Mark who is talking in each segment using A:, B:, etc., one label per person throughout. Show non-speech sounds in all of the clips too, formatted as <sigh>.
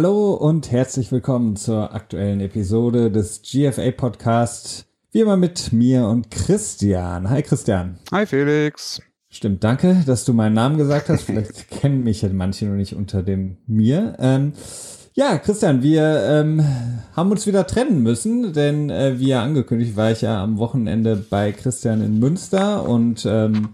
A: Hallo und herzlich willkommen zur aktuellen Episode des GFA Podcast. Wie immer mit mir und Christian. Hi Christian.
B: Hi Felix.
A: Stimmt, danke, dass du meinen Namen gesagt hast. Vielleicht <laughs> kennen mich ja manche noch nicht unter dem mir. Ähm, ja, Christian, wir ähm, haben uns wieder trennen müssen, denn äh, wie ja angekündigt, war ich ja am Wochenende bei Christian in Münster und ähm,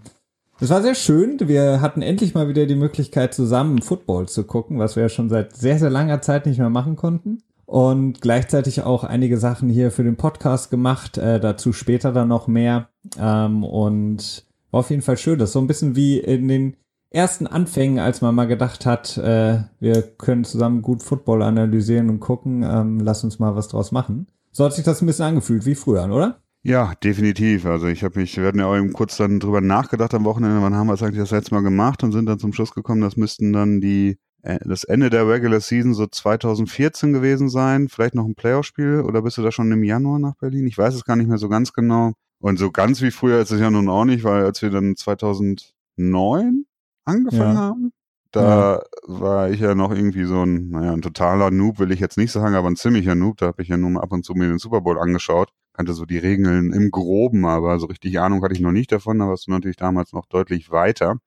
A: es war sehr schön. Wir hatten endlich mal wieder die Möglichkeit, zusammen Football zu gucken, was wir ja schon seit sehr, sehr langer Zeit nicht mehr machen konnten. Und gleichzeitig auch einige Sachen hier für den Podcast gemacht, äh, dazu später dann noch mehr. Ähm, und war auf jeden Fall schön. Das ist so ein bisschen wie in den ersten Anfängen, als man mal gedacht hat, äh, wir können zusammen gut Football analysieren und gucken, ähm, lass uns mal was draus machen. So hat sich das ein bisschen angefühlt wie früher, oder?
B: Ja, definitiv. Also ich habe mich, wir hatten ja auch eben kurz dann drüber nachgedacht am Wochenende, wann haben wir es eigentlich das letzte Mal gemacht und sind dann zum Schluss gekommen, das müssten dann die äh, das Ende der Regular Season so 2014 gewesen sein, vielleicht noch ein Playoff-Spiel oder bist du da schon im Januar nach Berlin? Ich weiß es gar nicht mehr so ganz genau. Und so ganz wie früher ist es ja nun auch nicht, weil als wir dann 2009 angefangen ja. haben, da ja. war ich ja noch irgendwie so ein, naja, ein totaler Noob, will ich jetzt nicht sagen, aber ein ziemlicher Noob. Da habe ich ja nur mal ab und zu mir den Super Bowl angeschaut kannte so die Regeln im Groben, aber so richtig Ahnung hatte ich noch nicht davon, da warst du natürlich damals noch deutlich weiter.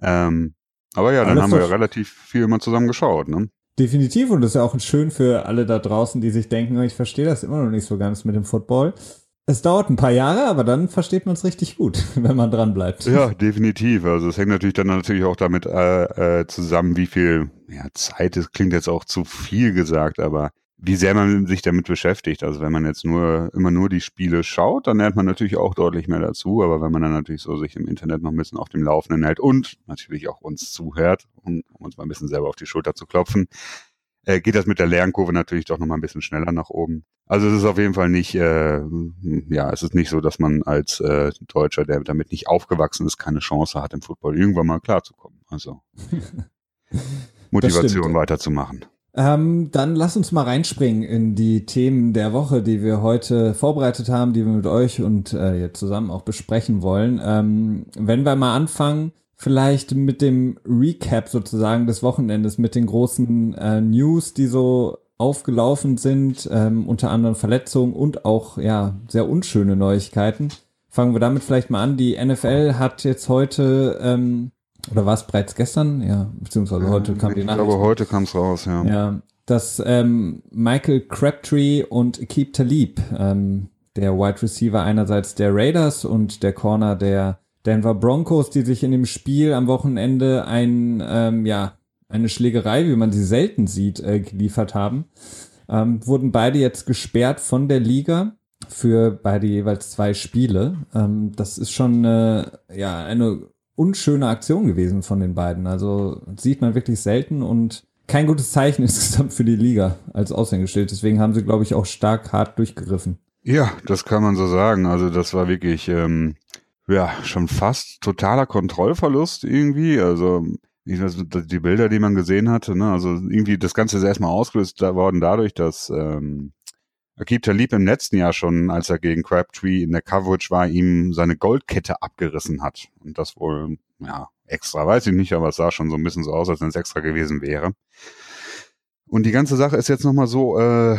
B: Ähm, aber ja, dann Alles haben wir ja relativ viel mal zusammen geschaut, ne?
A: Definitiv und das ist ja auch schön für alle da draußen, die sich denken, ich verstehe das immer noch nicht so ganz mit dem Football. Es dauert ein paar Jahre, aber dann versteht man es richtig gut, <laughs> wenn man dran bleibt.
B: Ja, definitiv. Also es hängt natürlich dann natürlich auch damit äh, äh, zusammen, wie viel ja, Zeit, das klingt jetzt auch zu viel gesagt, aber wie sehr man sich damit beschäftigt. Also wenn man jetzt nur immer nur die Spiele schaut, dann lernt man natürlich auch deutlich mehr dazu. Aber wenn man dann natürlich so sich im Internet noch ein bisschen auf dem Laufenden hält und natürlich auch uns zuhört, um, um uns mal ein bisschen selber auf die Schulter zu klopfen, äh, geht das mit der Lernkurve natürlich doch noch mal ein bisschen schneller nach oben. Also es ist auf jeden Fall nicht, äh, ja, es ist nicht so, dass man als äh, Deutscher, der damit nicht aufgewachsen ist, keine Chance hat, im Football irgendwann mal klarzukommen. Also <laughs> Motivation weiterzumachen.
A: Ähm, dann lass uns mal reinspringen in die Themen der Woche, die wir heute vorbereitet haben, die wir mit euch und äh, jetzt zusammen auch besprechen wollen. Ähm, wenn wir mal anfangen, vielleicht mit dem Recap sozusagen des Wochenendes, mit den großen äh, News, die so aufgelaufen sind, ähm, unter anderem Verletzungen und auch ja sehr unschöne Neuigkeiten. Fangen wir damit vielleicht mal an. Die NFL hat jetzt heute ähm, oder war es bereits gestern? Ja, beziehungsweise heute kam die Nachricht.
B: Ich glaube, heute kam es raus, ja.
A: Ja, dass ähm, Michael Crabtree und Keep Talib, ähm, der Wide Receiver einerseits der Raiders und der Corner der Denver Broncos, die sich in dem Spiel am Wochenende ein, ähm, ja, eine Schlägerei, wie man sie selten sieht, äh, geliefert haben, ähm, wurden beide jetzt gesperrt von der Liga für beide jeweils zwei Spiele. Ähm, das ist schon äh, ja eine unschöne Aktion gewesen von den beiden. Also sieht man wirklich selten und kein gutes Zeichen <laughs> insgesamt für die Liga als Aushängeschild. Deswegen haben sie, glaube ich, auch stark hart durchgegriffen.
B: Ja, das kann man so sagen. Also das war wirklich ähm, ja schon fast totaler Kontrollverlust irgendwie. Also die Bilder, die man gesehen hatte, ne, also irgendwie das Ganze ist erstmal ausgelöst worden dadurch, dass ähm, Akib Talib im letzten Jahr schon, als er gegen Crabtree in der Coverage war, ihm seine Goldkette abgerissen hat. Und das wohl, ja, extra, weiß ich nicht, aber es sah schon so ein bisschen so aus, als wenn es extra gewesen wäre. Und die ganze Sache ist jetzt nochmal so, äh,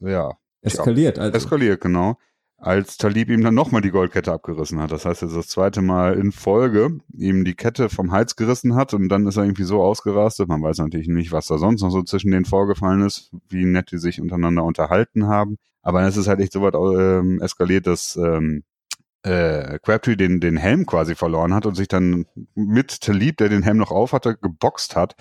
B: ja.
A: Eskaliert,
B: also. Eskaliert, genau als Talib ihm dann nochmal die Goldkette abgerissen hat. Das heißt, er ist das zweite Mal in Folge ihm die Kette vom Hals gerissen hat und dann ist er irgendwie so ausgerastet. Man weiß natürlich nicht, was da sonst noch so zwischen denen vorgefallen ist, wie nett die sich untereinander unterhalten haben. Aber es ist halt echt so weit ähm, eskaliert, dass ähm, äh, Crabtree den, den Helm quasi verloren hat und sich dann mit Talib, der den Helm noch auf hatte, geboxt hat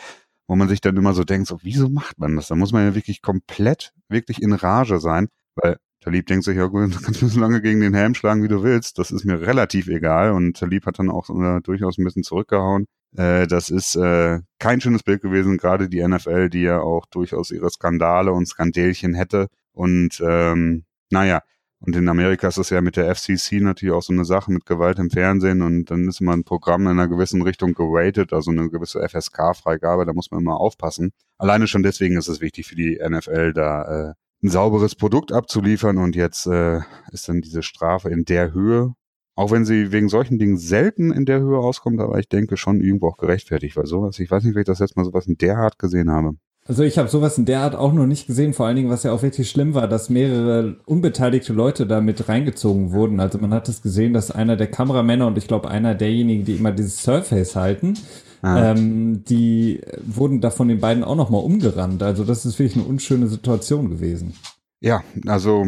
B: wo man sich dann immer so denkt, so, wieso macht man das? Da muss man ja wirklich komplett, wirklich in Rage sein, weil Talib denkt sich, ja gut, <laughs> du kannst mir so lange gegen den Helm schlagen, wie du willst. Das ist mir relativ egal. Und Talib hat dann auch äh, durchaus ein bisschen zurückgehauen. Äh, das ist äh, kein schönes Bild gewesen, gerade die NFL, die ja auch durchaus ihre Skandale und Skandälchen hätte. Und ähm, naja, und in Amerika ist das ja mit der FCC natürlich auch so eine Sache mit Gewalt im Fernsehen und dann ist immer ein Programm in einer gewissen Richtung geratet, also eine gewisse FSK-Freigabe, da muss man immer aufpassen. Alleine schon deswegen ist es wichtig für die NFL, da äh, ein sauberes Produkt abzuliefern und jetzt äh, ist dann diese Strafe in der Höhe, auch wenn sie wegen solchen Dingen selten in der Höhe auskommt, aber ich denke schon irgendwo auch gerechtfertigt, weil sowas, ich weiß nicht, wie ich das jetzt mal sowas in der Art gesehen habe.
A: Also ich habe sowas in der Art auch noch nicht gesehen, vor allen Dingen, was ja auch wirklich schlimm war, dass mehrere unbeteiligte Leute da mit reingezogen wurden. Also man hat es gesehen, dass einer der Kameramänner und ich glaube einer derjenigen, die immer dieses Surface halten, ah. ähm, die wurden da von den beiden auch nochmal umgerannt. Also das ist wirklich eine unschöne Situation gewesen.
B: Ja, also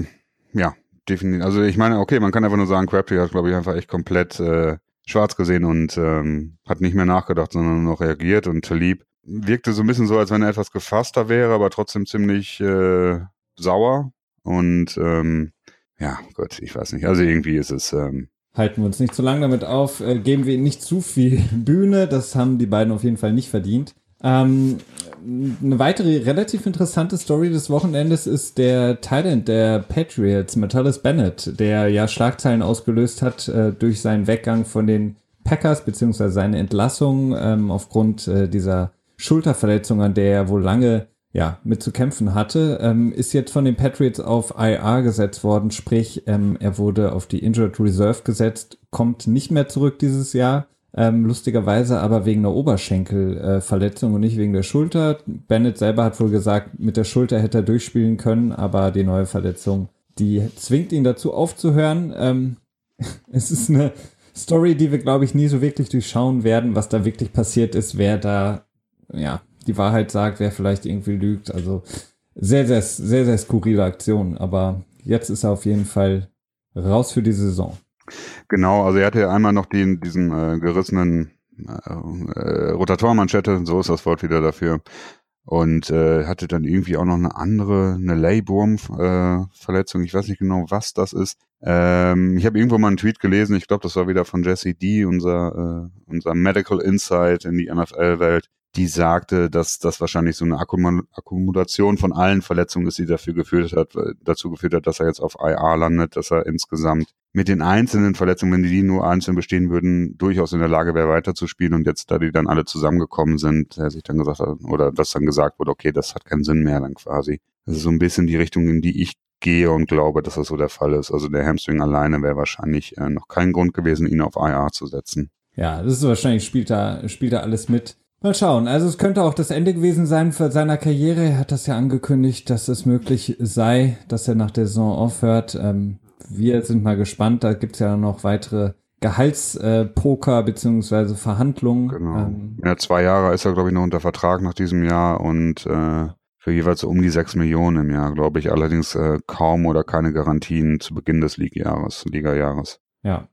B: ja, definitiv. Also ich meine, okay, man kann einfach nur sagen, Crabtree hat, glaube ich, einfach echt komplett äh, schwarz gesehen und ähm, hat nicht mehr nachgedacht, sondern nur noch reagiert und Talib wirkte so ein bisschen so, als wenn er etwas gefasster wäre, aber trotzdem ziemlich äh, sauer. Und ähm, ja, Gott, ich weiß nicht. Also irgendwie ist es. Ähm,
A: Halten wir uns nicht zu lange damit auf, äh, geben wir ihnen nicht zu viel <laughs> Bühne. Das haben die beiden auf jeden Fall nicht verdient. Ähm, eine weitere relativ interessante Story des Wochenendes ist der Thailand der Patriots, Metellus Bennett, der ja Schlagzeilen ausgelöst hat äh, durch seinen Weggang von den Packers, beziehungsweise seine Entlassung ähm, aufgrund äh, dieser Schulterverletzung, an der er wohl lange ja, mit zu kämpfen hatte, ähm, ist jetzt von den Patriots auf IR gesetzt worden, sprich, ähm, er wurde auf die Injured Reserve gesetzt, kommt nicht mehr zurück dieses Jahr, ähm, lustigerweise aber wegen einer Oberschenkelverletzung äh, und nicht wegen der Schulter. Bennett selber hat wohl gesagt, mit der Schulter hätte er durchspielen können, aber die neue Verletzung, die zwingt ihn dazu aufzuhören. Ähm, <laughs> es ist eine Story, die wir, glaube ich, nie so wirklich durchschauen werden, was da wirklich passiert ist, wer da ja, die Wahrheit sagt, wer vielleicht irgendwie lügt. Also sehr, sehr, sehr, sehr skurrile Aktion. Aber jetzt ist er auf jeden Fall raus für die Saison.
B: Genau, also er hatte ja einmal noch den, diesen äh, gerissenen äh, Rotatormanschette, so ist das Wort wieder dafür. Und äh, hatte dann irgendwie auch noch eine andere, eine Layburn-Verletzung. Äh, ich weiß nicht genau, was das ist. Ähm, ich habe irgendwo mal einen Tweet gelesen, ich glaube, das war wieder von Jesse D, unser, äh, unser Medical Insight in die NFL-Welt, die sagte, dass das wahrscheinlich so eine Akkumulation von allen Verletzungen ist, die dafür geführt hat, dazu geführt hat, dass er jetzt auf IR landet, dass er insgesamt mit den einzelnen Verletzungen, wenn die nur einzeln bestehen würden, durchaus in der Lage wäre, weiterzuspielen. Und jetzt, da die dann alle zusammengekommen sind, er sich dann gesagt hat, oder dass dann gesagt wurde, okay, das hat keinen Sinn mehr dann quasi. Das ist so ein bisschen die Richtung, in die ich gehe und glaube, dass das so der Fall ist. Also der Hamstring alleine wäre wahrscheinlich äh, noch kein Grund gewesen, ihn auf IR zu setzen.
A: Ja, das ist wahrscheinlich, spielt da, spielt da alles mit. Mal schauen. Also es könnte auch das Ende gewesen sein für seiner Karriere. Er hat das ja angekündigt, dass es möglich sei, dass er nach der Saison aufhört. Ähm, wir sind mal gespannt. Da gibt's ja noch weitere Gehaltspoker äh, beziehungsweise Verhandlungen.
B: Genau. Ähm, ja, zwei Jahre ist er, glaube ich, noch unter Vertrag nach diesem Jahr und äh, für jeweils um die sechs Millionen im Jahr, glaube ich. Allerdings äh, kaum oder keine Garantien zu Beginn des Liga-Jahres. Liga-Jahres.
A: Ja.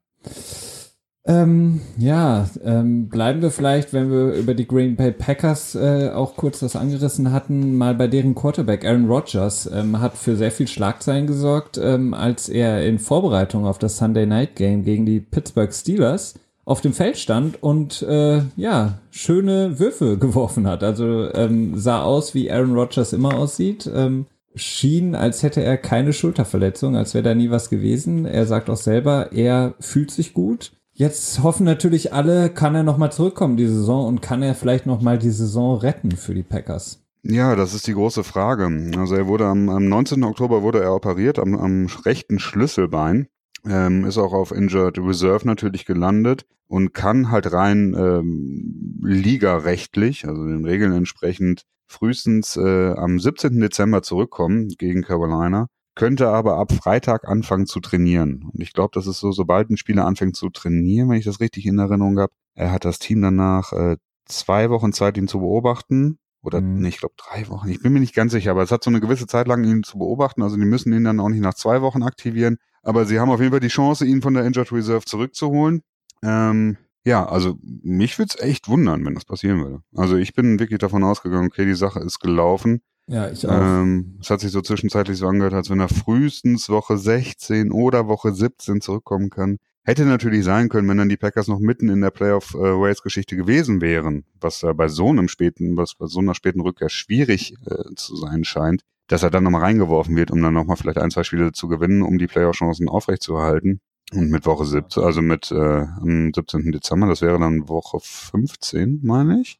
A: Ähm, ja, ähm, bleiben wir vielleicht, wenn wir über die Green Bay Packers äh, auch kurz das angerissen hatten, mal bei deren Quarterback Aaron Rodgers ähm, hat für sehr viel Schlagzeilen gesorgt, ähm, als er in Vorbereitung auf das Sunday Night Game gegen die Pittsburgh Steelers auf dem Feld stand und äh, ja schöne Würfe <laughs> geworfen hat. Also ähm, sah aus, wie Aaron Rodgers immer aussieht. Ähm, schien, als hätte er keine Schulterverletzung, als wäre da nie was gewesen. Er sagt auch selber, er fühlt sich gut Jetzt hoffen natürlich alle, kann er nochmal zurückkommen die Saison und kann er vielleicht nochmal die Saison retten für die Packers?
B: Ja, das ist die große Frage. Also er wurde am, am 19. Oktober wurde er operiert am, am rechten Schlüsselbein, ähm, ist auch auf Injured Reserve natürlich gelandet und kann halt rein ähm, ligarechtlich, also den Regeln entsprechend, frühestens äh, am 17. Dezember zurückkommen gegen Carolina könnte aber ab Freitag anfangen zu trainieren. Und ich glaube, das ist so, sobald ein Spieler anfängt zu trainieren, wenn ich das richtig in Erinnerung habe, er hat das Team danach äh, zwei Wochen Zeit, ihn zu beobachten. Oder mhm. nee, ich glaube drei Wochen. Ich bin mir nicht ganz sicher, aber es hat so eine gewisse Zeit lang, ihn zu beobachten. Also die müssen ihn dann auch nicht nach zwei Wochen aktivieren. Aber sie haben auf jeden Fall die Chance, ihn von der Injured Reserve zurückzuholen. Ähm, ja, also mich würde es echt wundern, wenn das passieren würde. Also ich bin wirklich davon ausgegangen, okay, die Sache ist gelaufen.
A: Ja, ich
B: auch. Ähm, es hat sich so zwischenzeitlich so angehört, als wenn er frühestens Woche 16 oder Woche 17 zurückkommen kann. Hätte natürlich sein können, wenn dann die Packers noch mitten in der Playoff äh, Race Geschichte gewesen wären, was äh, bei so einem späten, was bei so einer späten Rückkehr schwierig äh, zu sein scheint, dass er dann nochmal reingeworfen wird, um dann nochmal vielleicht ein, zwei Spiele zu gewinnen, um die Playoff-Chancen aufrechtzuerhalten. Und mit Woche 17, also mit äh, am 17. Dezember, das wäre dann Woche 15, meine ich.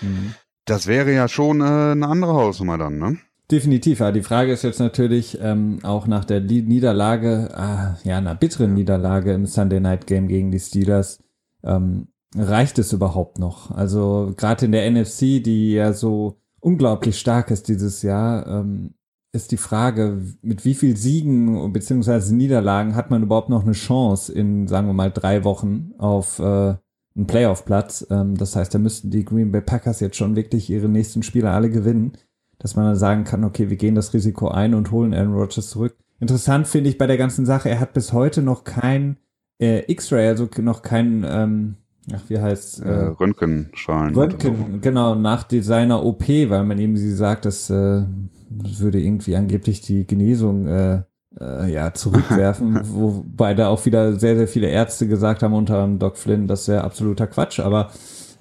B: Mhm. Das wäre ja schon äh, eine andere Hausnummer dann, ne?
A: Definitiv, ja. Die Frage ist jetzt natürlich ähm, auch nach der Niederlage, äh, ja, einer bitteren Niederlage im Sunday Night Game gegen die Steelers, ähm, reicht es überhaupt noch? Also gerade in der NFC, die ja so unglaublich stark ist dieses Jahr, ähm, ist die Frage, mit wie viel Siegen bzw. Niederlagen hat man überhaupt noch eine Chance in, sagen wir mal, drei Wochen auf äh, einen Playoff-Platz. Ähm, das heißt, da müssten die Green Bay Packers jetzt schon wirklich ihre nächsten Spiele alle gewinnen, dass man dann sagen kann, okay, wir gehen das Risiko ein und holen Aaron Rodgers zurück. Interessant finde ich bei der ganzen Sache, er hat bis heute noch kein äh, X-Ray, also noch kein, ähm, ach, wie heißt
B: äh, Röntgenschalen.
A: Röntgen, genau, nach seiner OP, weil man eben sie sagt, dass äh, würde irgendwie angeblich die Genesung äh, äh, ja, zurückwerfen, <laughs> wobei da auch wieder sehr, sehr viele Ärzte gesagt haben, unter anderem Doc Flynn, das wäre absoluter Quatsch, aber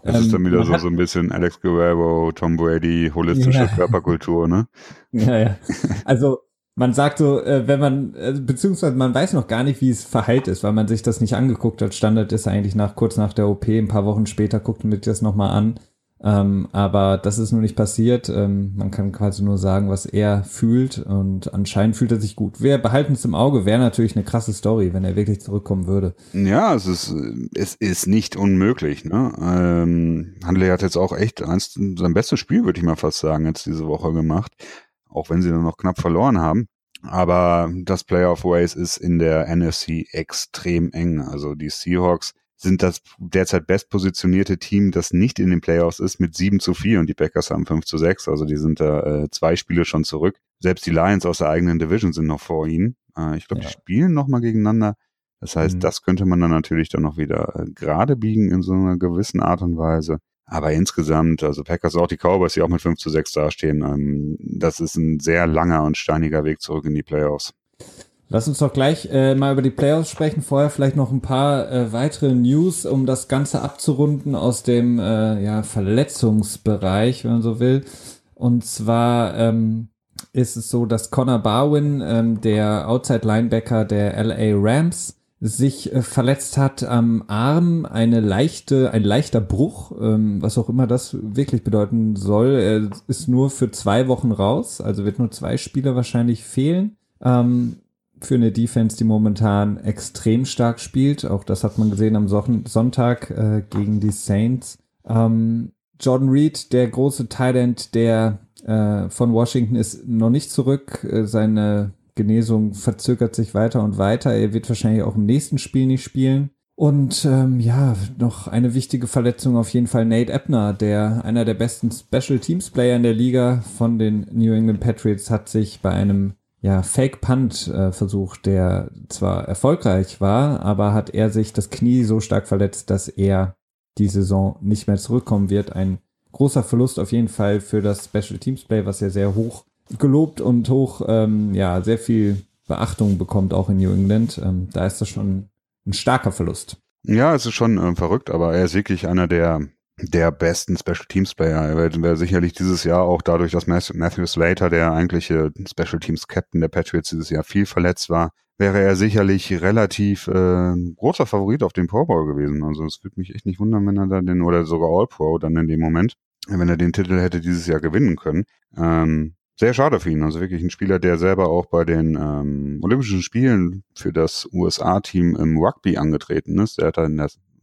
B: das ähm, ist dann wieder so, so ein bisschen Alex Guerrero, Tom Brady, holistische ja. Körperkultur, ne? <laughs>
A: Ja, ja. Also man sagt so, äh, wenn man, äh, beziehungsweise man weiß noch gar nicht, wie es verheilt ist, weil man sich das nicht angeguckt hat. Standard ist eigentlich nach kurz nach der OP, ein paar Wochen später guckt man sich das nochmal an. Ähm, aber das ist nur nicht passiert. Ähm, man kann quasi nur sagen, was er fühlt und anscheinend fühlt er sich gut. Wir behalten es im Auge, wäre natürlich eine krasse Story, wenn er wirklich zurückkommen würde.
B: Ja, es ist, es ist nicht unmöglich. Ne? Ähm, Handley hat jetzt auch echt eins, sein bestes Spiel, würde ich mal fast sagen, jetzt diese Woche gemacht. Auch wenn sie dann noch knapp verloren haben. Aber das Playoff Race ist in der NFC extrem eng. Also die Seahawks sind das derzeit bestpositionierte Team, das nicht in den Playoffs ist, mit 7 zu 4 und die Packers haben 5 zu 6. Also die sind da äh, zwei Spiele schon zurück. Selbst die Lions aus der eigenen Division sind noch vor ihnen. Äh, ich glaube, ja. die spielen nochmal gegeneinander. Das heißt, mhm. das könnte man dann natürlich dann noch wieder äh, gerade biegen in so einer gewissen Art und Weise. Aber insgesamt, also Packers auch die Cowboys, die auch mit 5 zu 6 dastehen, ähm, das ist ein sehr langer und steiniger Weg zurück in die Playoffs.
A: Lass uns doch gleich äh, mal über die Playoffs sprechen. Vorher vielleicht noch ein paar äh, weitere News, um das Ganze abzurunden aus dem äh, ja, Verletzungsbereich, wenn man so will. Und zwar ähm, ist es so, dass Connor Barwin, ähm, der Outside Linebacker der LA Rams, sich äh, verletzt hat am Arm, eine leichte, ein leichter Bruch, ähm, was auch immer das wirklich bedeuten soll. Er ist nur für zwei Wochen raus, also wird nur zwei Spieler wahrscheinlich fehlen. Ähm, für eine Defense, die momentan extrem stark spielt. Auch das hat man gesehen am Sonntag äh, gegen die Saints. Ähm, Jordan Reed, der große Tight der äh, von Washington, ist noch nicht zurück. Äh, seine Genesung verzögert sich weiter und weiter. Er wird wahrscheinlich auch im nächsten Spiel nicht spielen. Und ähm, ja, noch eine wichtige Verletzung auf jeden Fall Nate Ebner, der einer der besten Special Teams Player in der Liga von den New England Patriots hat sich bei einem ja, Fake-Punt-Versuch, äh, der zwar erfolgreich war, aber hat er sich das Knie so stark verletzt, dass er die Saison nicht mehr zurückkommen wird. Ein großer Verlust auf jeden Fall für das Special Teams Play, was ja sehr hoch gelobt und hoch, ähm, ja, sehr viel Beachtung bekommt, auch in New England. Ähm, da ist das schon ein starker Verlust.
B: Ja, es ist schon äh, verrückt, aber er ist wirklich einer der der besten Special Teams Player. Er wäre sicherlich dieses Jahr auch dadurch, dass Matthew Slater, der eigentliche Special Teams Captain der Patriots dieses Jahr viel verletzt war, wäre er sicherlich relativ äh, großer Favorit auf den Pro Bowl gewesen. Also es würde mich echt nicht wundern, wenn er da den, oder sogar All Pro dann in dem Moment, wenn er den Titel hätte dieses Jahr gewinnen können. Ähm, sehr schade für ihn. Also wirklich ein Spieler, der selber auch bei den ähm, Olympischen Spielen für das USA-Team im Rugby angetreten ist. Der hat da in,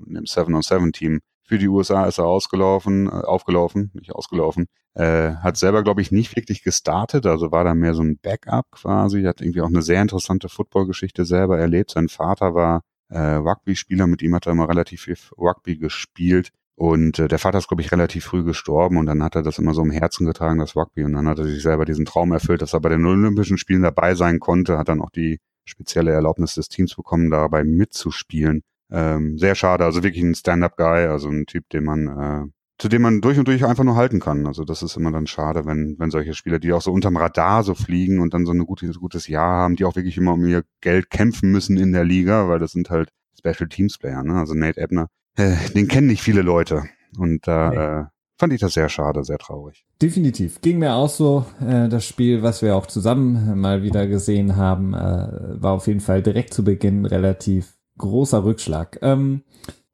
B: in dem 7-on-7-Team für die USA ist er ausgelaufen, äh, aufgelaufen, nicht ausgelaufen. Äh, hat selber, glaube ich, nicht wirklich gestartet, also war da mehr so ein Backup quasi. Hat irgendwie auch eine sehr interessante Footballgeschichte selber erlebt. Sein Vater war äh, Rugby-Spieler, mit ihm hat er immer relativ viel Rugby gespielt. Und äh, der Vater ist, glaube ich, relativ früh gestorben und dann hat er das immer so im Herzen getragen, das Rugby. Und dann hat er sich selber diesen Traum erfüllt, dass er bei den Olympischen Spielen dabei sein konnte, hat dann auch die spezielle Erlaubnis des Teams bekommen, dabei mitzuspielen. Ähm, sehr schade, also wirklich ein Stand-up-Guy, also ein Typ, den man, äh, zu dem man durch und durch einfach nur halten kann. Also das ist immer dann schade, wenn, wenn solche Spieler, die auch so unterm Radar so fliegen und dann so ein gutes, gutes Jahr haben, die auch wirklich immer um ihr Geld kämpfen müssen in der Liga, weil das sind halt Special Teams Player, ne? Also Nate Ebner, äh, den kennen nicht viele Leute. Und da nee. äh, fand ich das sehr schade, sehr traurig.
A: Definitiv. Ging mir auch so. Äh, das Spiel, was wir auch zusammen mal wieder gesehen haben, äh, war auf jeden Fall direkt zu Beginn relativ großer Rückschlag. Ähm,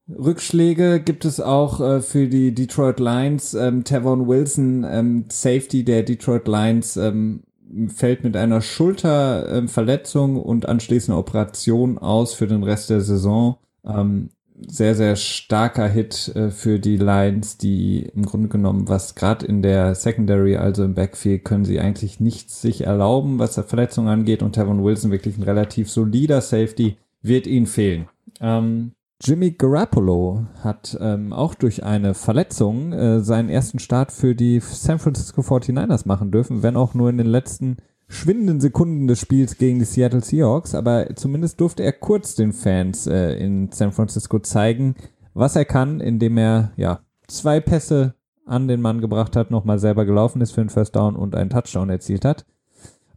A: Rückschläge gibt es auch äh, für die Detroit Lions. Ähm, Tavon Wilson, ähm, Safety der Detroit Lions, ähm, fällt mit einer Schulterverletzung und anschließender Operation aus für den Rest der Saison. Ähm, sehr, sehr starker Hit äh, für die Lions, die im Grunde genommen, was gerade in der Secondary, also im Backfield, können sie eigentlich nichts sich erlauben, was Verletzungen angeht. Und Tavon Wilson, wirklich ein relativ solider Safety, wird ihnen fehlen. Ähm, Jimmy Garoppolo hat ähm, auch durch eine Verletzung äh, seinen ersten Start für die San Francisco 49ers machen dürfen, wenn auch nur in den letzten schwindenden Sekunden des Spiels gegen die Seattle Seahawks, aber zumindest durfte er kurz den Fans äh, in San Francisco zeigen, was er kann, indem er ja zwei Pässe an den Mann gebracht hat, nochmal selber gelaufen ist für einen First Down und einen Touchdown erzielt hat.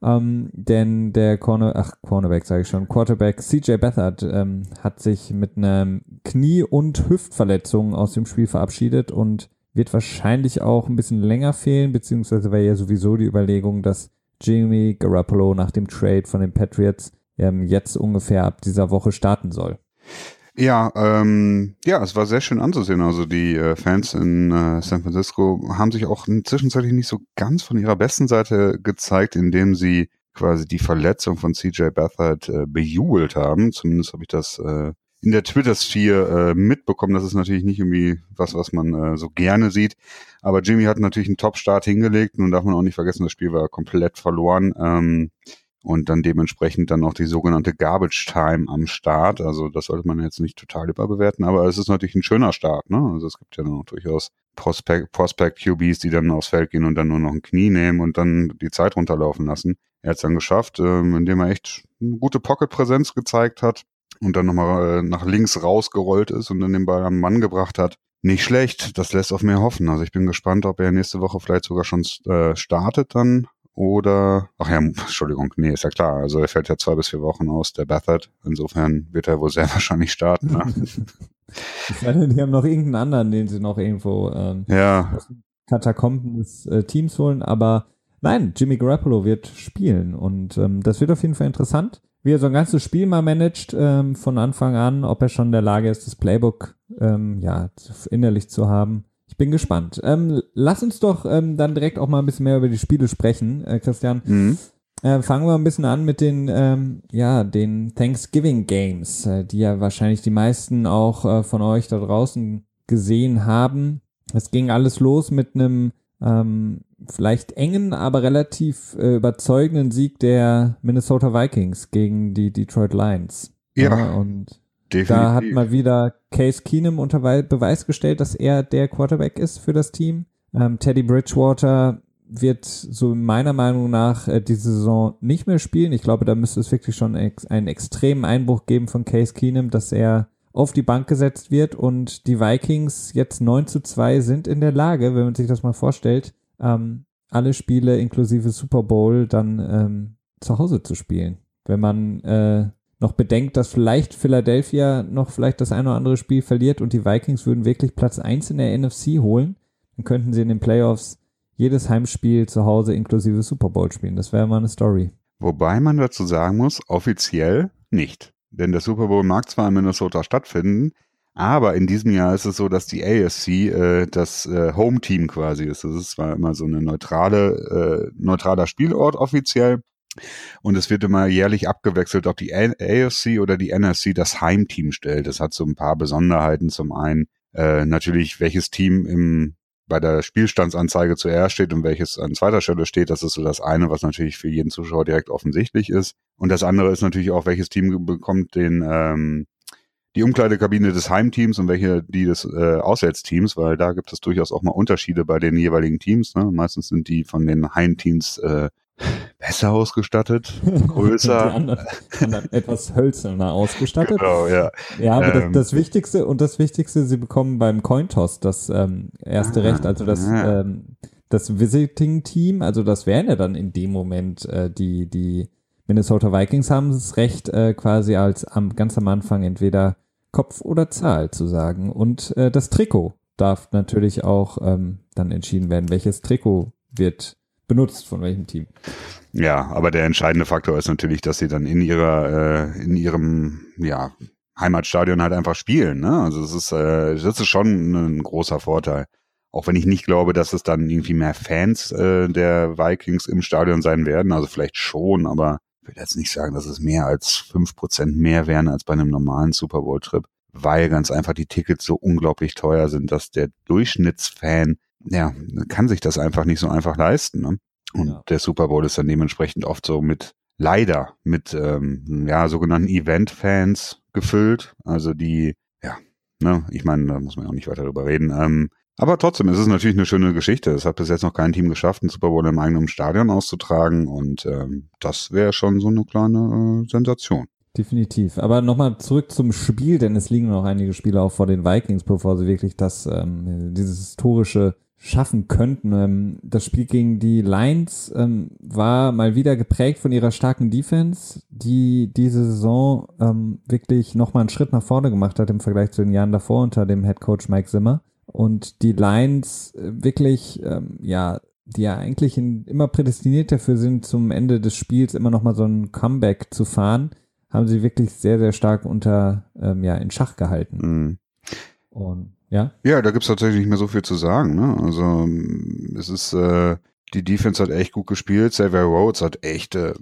A: Ähm, denn der Corner, ach, Cornerback sage ich schon, Quarterback CJ Beathard ähm, hat sich mit einer Knie- und Hüftverletzung aus dem Spiel verabschiedet und wird wahrscheinlich auch ein bisschen länger fehlen, beziehungsweise war ja sowieso die Überlegung, dass Jimmy Garoppolo nach dem Trade von den Patriots ähm, jetzt ungefähr ab dieser Woche starten soll.
B: Ja, ähm, ja, es war sehr schön anzusehen. Also die äh, Fans in äh, San Francisco haben sich auch zwischenzeitlich nicht so ganz von ihrer besten Seite gezeigt, indem sie quasi die Verletzung von CJ Beathard äh, bejubelt haben. Zumindest habe ich das äh, in der Twitter-Sphere äh, mitbekommen. Das ist natürlich nicht irgendwie was, was man äh, so gerne sieht. Aber Jimmy hat natürlich einen Top-Start hingelegt. Nun darf man auch nicht vergessen, das Spiel war komplett verloren. Ähm, und dann dementsprechend dann noch die sogenannte Garbage Time am Start. Also das sollte man jetzt nicht total überbewerten, aber es ist natürlich ein schöner Start. Ne? Also es gibt ja noch durchaus Prospect, Prospect QBs, die dann aufs Feld gehen und dann nur noch ein Knie nehmen und dann die Zeit runterlaufen lassen. Er hat es dann geschafft, ähm, indem er echt eine gute Pocket-Präsenz gezeigt hat und dann nochmal äh, nach links rausgerollt ist und dann den Ball am Mann gebracht hat. Nicht schlecht, das lässt auf mehr hoffen. Also ich bin gespannt, ob er nächste Woche vielleicht sogar schon äh, startet dann oder, ach ja, Entschuldigung, nee, ist ja klar. Also er fällt ja zwei bis vier Wochen aus, der Bathard. Insofern wird er wohl sehr <laughs> wahrscheinlich starten. Ne?
A: ich meine, die haben noch irgendeinen anderen, den sie noch irgendwo ähm,
B: ja.
A: Katakomben des äh, Teams holen, aber nein, Jimmy Garoppolo wird spielen und ähm, das wird auf jeden Fall interessant wie er so ein ganzes Spiel mal managt ähm, von Anfang an, ob er schon in der Lage ist, das Playbook ähm, ja innerlich zu haben. Bin gespannt. Ähm, lass uns doch ähm, dann direkt auch mal ein bisschen mehr über die Spiele sprechen, äh, Christian. Mhm. Äh, fangen wir ein bisschen an mit den, ähm, ja, den Thanksgiving Games, äh, die ja wahrscheinlich die meisten auch äh, von euch da draußen gesehen haben. Es ging alles los mit einem ähm, vielleicht engen, aber relativ äh, überzeugenden Sieg der Minnesota Vikings gegen die Detroit Lions.
B: Ja.
A: ja und definitiv. da hat mal wieder Case Keenum unter Beweis gestellt, dass er der Quarterback ist für das Team. Ähm, Teddy Bridgewater wird so meiner Meinung nach äh, diese Saison nicht mehr spielen. Ich glaube, da müsste es wirklich schon ex einen extremen Einbruch geben von Case Keenum, dass er auf die Bank gesetzt wird und die Vikings jetzt 9 zu 2 sind in der Lage, wenn man sich das mal vorstellt, ähm, alle Spiele inklusive Super Bowl dann ähm, zu Hause zu spielen. Wenn man äh, noch bedenkt, dass vielleicht Philadelphia noch vielleicht das eine oder andere Spiel verliert und die Vikings würden wirklich Platz 1 in der NFC holen, dann könnten sie in den Playoffs jedes Heimspiel zu Hause inklusive Super Bowl spielen. Das wäre mal eine Story.
B: Wobei man dazu sagen muss, offiziell nicht. Denn der Super Bowl mag zwar in Minnesota stattfinden, aber in diesem Jahr ist es so, dass die AFC äh, das äh, Home-Team quasi ist. Das ist zwar immer so eine neutrale, äh, neutraler Spielort offiziell. Und es wird immer jährlich abgewechselt, ob die AFC oder die NFC das Heimteam stellt. Das hat so ein paar Besonderheiten. Zum einen äh, natürlich, welches Team im bei der Spielstandsanzeige zuerst steht und welches an zweiter Stelle steht. Das ist so das eine, was natürlich für jeden Zuschauer direkt offensichtlich ist. Und das andere ist natürlich auch, welches Team bekommt den ähm, die Umkleidekabine des Heimteams und welche die des äh, Auswärtsteams, weil da gibt es durchaus auch mal Unterschiede bei den jeweiligen Teams. Ne? Meistens sind die von den Heimteams äh, besser ausgestattet, <laughs> größer.
A: die anderen, anderen etwas hölzerner ausgestattet.
B: Genau, ja.
A: Ja, aber ähm, das, das, Wichtigste und das Wichtigste, sie bekommen beim Cointoss das ähm, erste ah, Recht, also das, ja. ähm, das Visiting-Team, also das wären ja dann in dem Moment äh, die, die Minnesota Vikings haben das Recht, äh, quasi als am, ganz am Anfang entweder Kopf oder Zahl zu sagen. Und äh, das Trikot darf natürlich auch ähm, dann entschieden werden, welches Trikot wird benutzt von welchem Team.
B: Ja, aber der entscheidende Faktor ist natürlich, dass sie dann in ihrer, äh, in ihrem, ja, Heimatstadion halt einfach spielen. Ne? Also es ist, äh, das ist schon ein großer Vorteil. Auch wenn ich nicht glaube, dass es dann irgendwie mehr Fans äh, der Vikings im Stadion sein werden. Also vielleicht schon, aber ich will jetzt nicht sagen, dass es mehr als fünf Prozent mehr wären als bei einem normalen Super Bowl-Trip. weil ganz einfach die Tickets so unglaublich teuer sind, dass der Durchschnittsfan, ja, kann sich das einfach nicht so einfach leisten. Ne? Und ja. der Super Bowl ist dann dementsprechend oft so mit, leider, mit ähm, ja, sogenannten Event-Fans gefüllt. Also die, ja, ne, ich meine, da muss man auch nicht weiter drüber reden. Ähm, aber trotzdem ist es natürlich eine schöne Geschichte. Es hat bis jetzt noch kein Team geschafft, einen Super Bowl im eigenen Stadion auszutragen und ähm, das wäre schon so eine kleine äh, Sensation.
A: Definitiv. Aber nochmal zurück zum Spiel, denn es liegen noch einige Spiele auch vor den Vikings, bevor sie wirklich das, ähm, dieses historische schaffen könnten. Ähm, das Spiel gegen die Lions ähm, war mal wieder geprägt von ihrer starken Defense, die diese Saison ähm, wirklich nochmal einen Schritt nach vorne gemacht hat im Vergleich zu den Jahren davor unter dem Head Coach Mike Zimmer. Und die Lions äh, wirklich, ähm, ja, die ja eigentlich in, immer prädestiniert dafür sind, zum Ende des Spiels immer nochmal so ein Comeback zu fahren haben sie wirklich sehr, sehr stark unter, ähm, ja, in Schach gehalten. Mhm. Und, ja?
B: Ja, da gibt's tatsächlich nicht mehr so viel zu sagen, ne? Also, es ist, äh, die Defense hat echt gut gespielt. Xavier Rhodes hat echt, äh,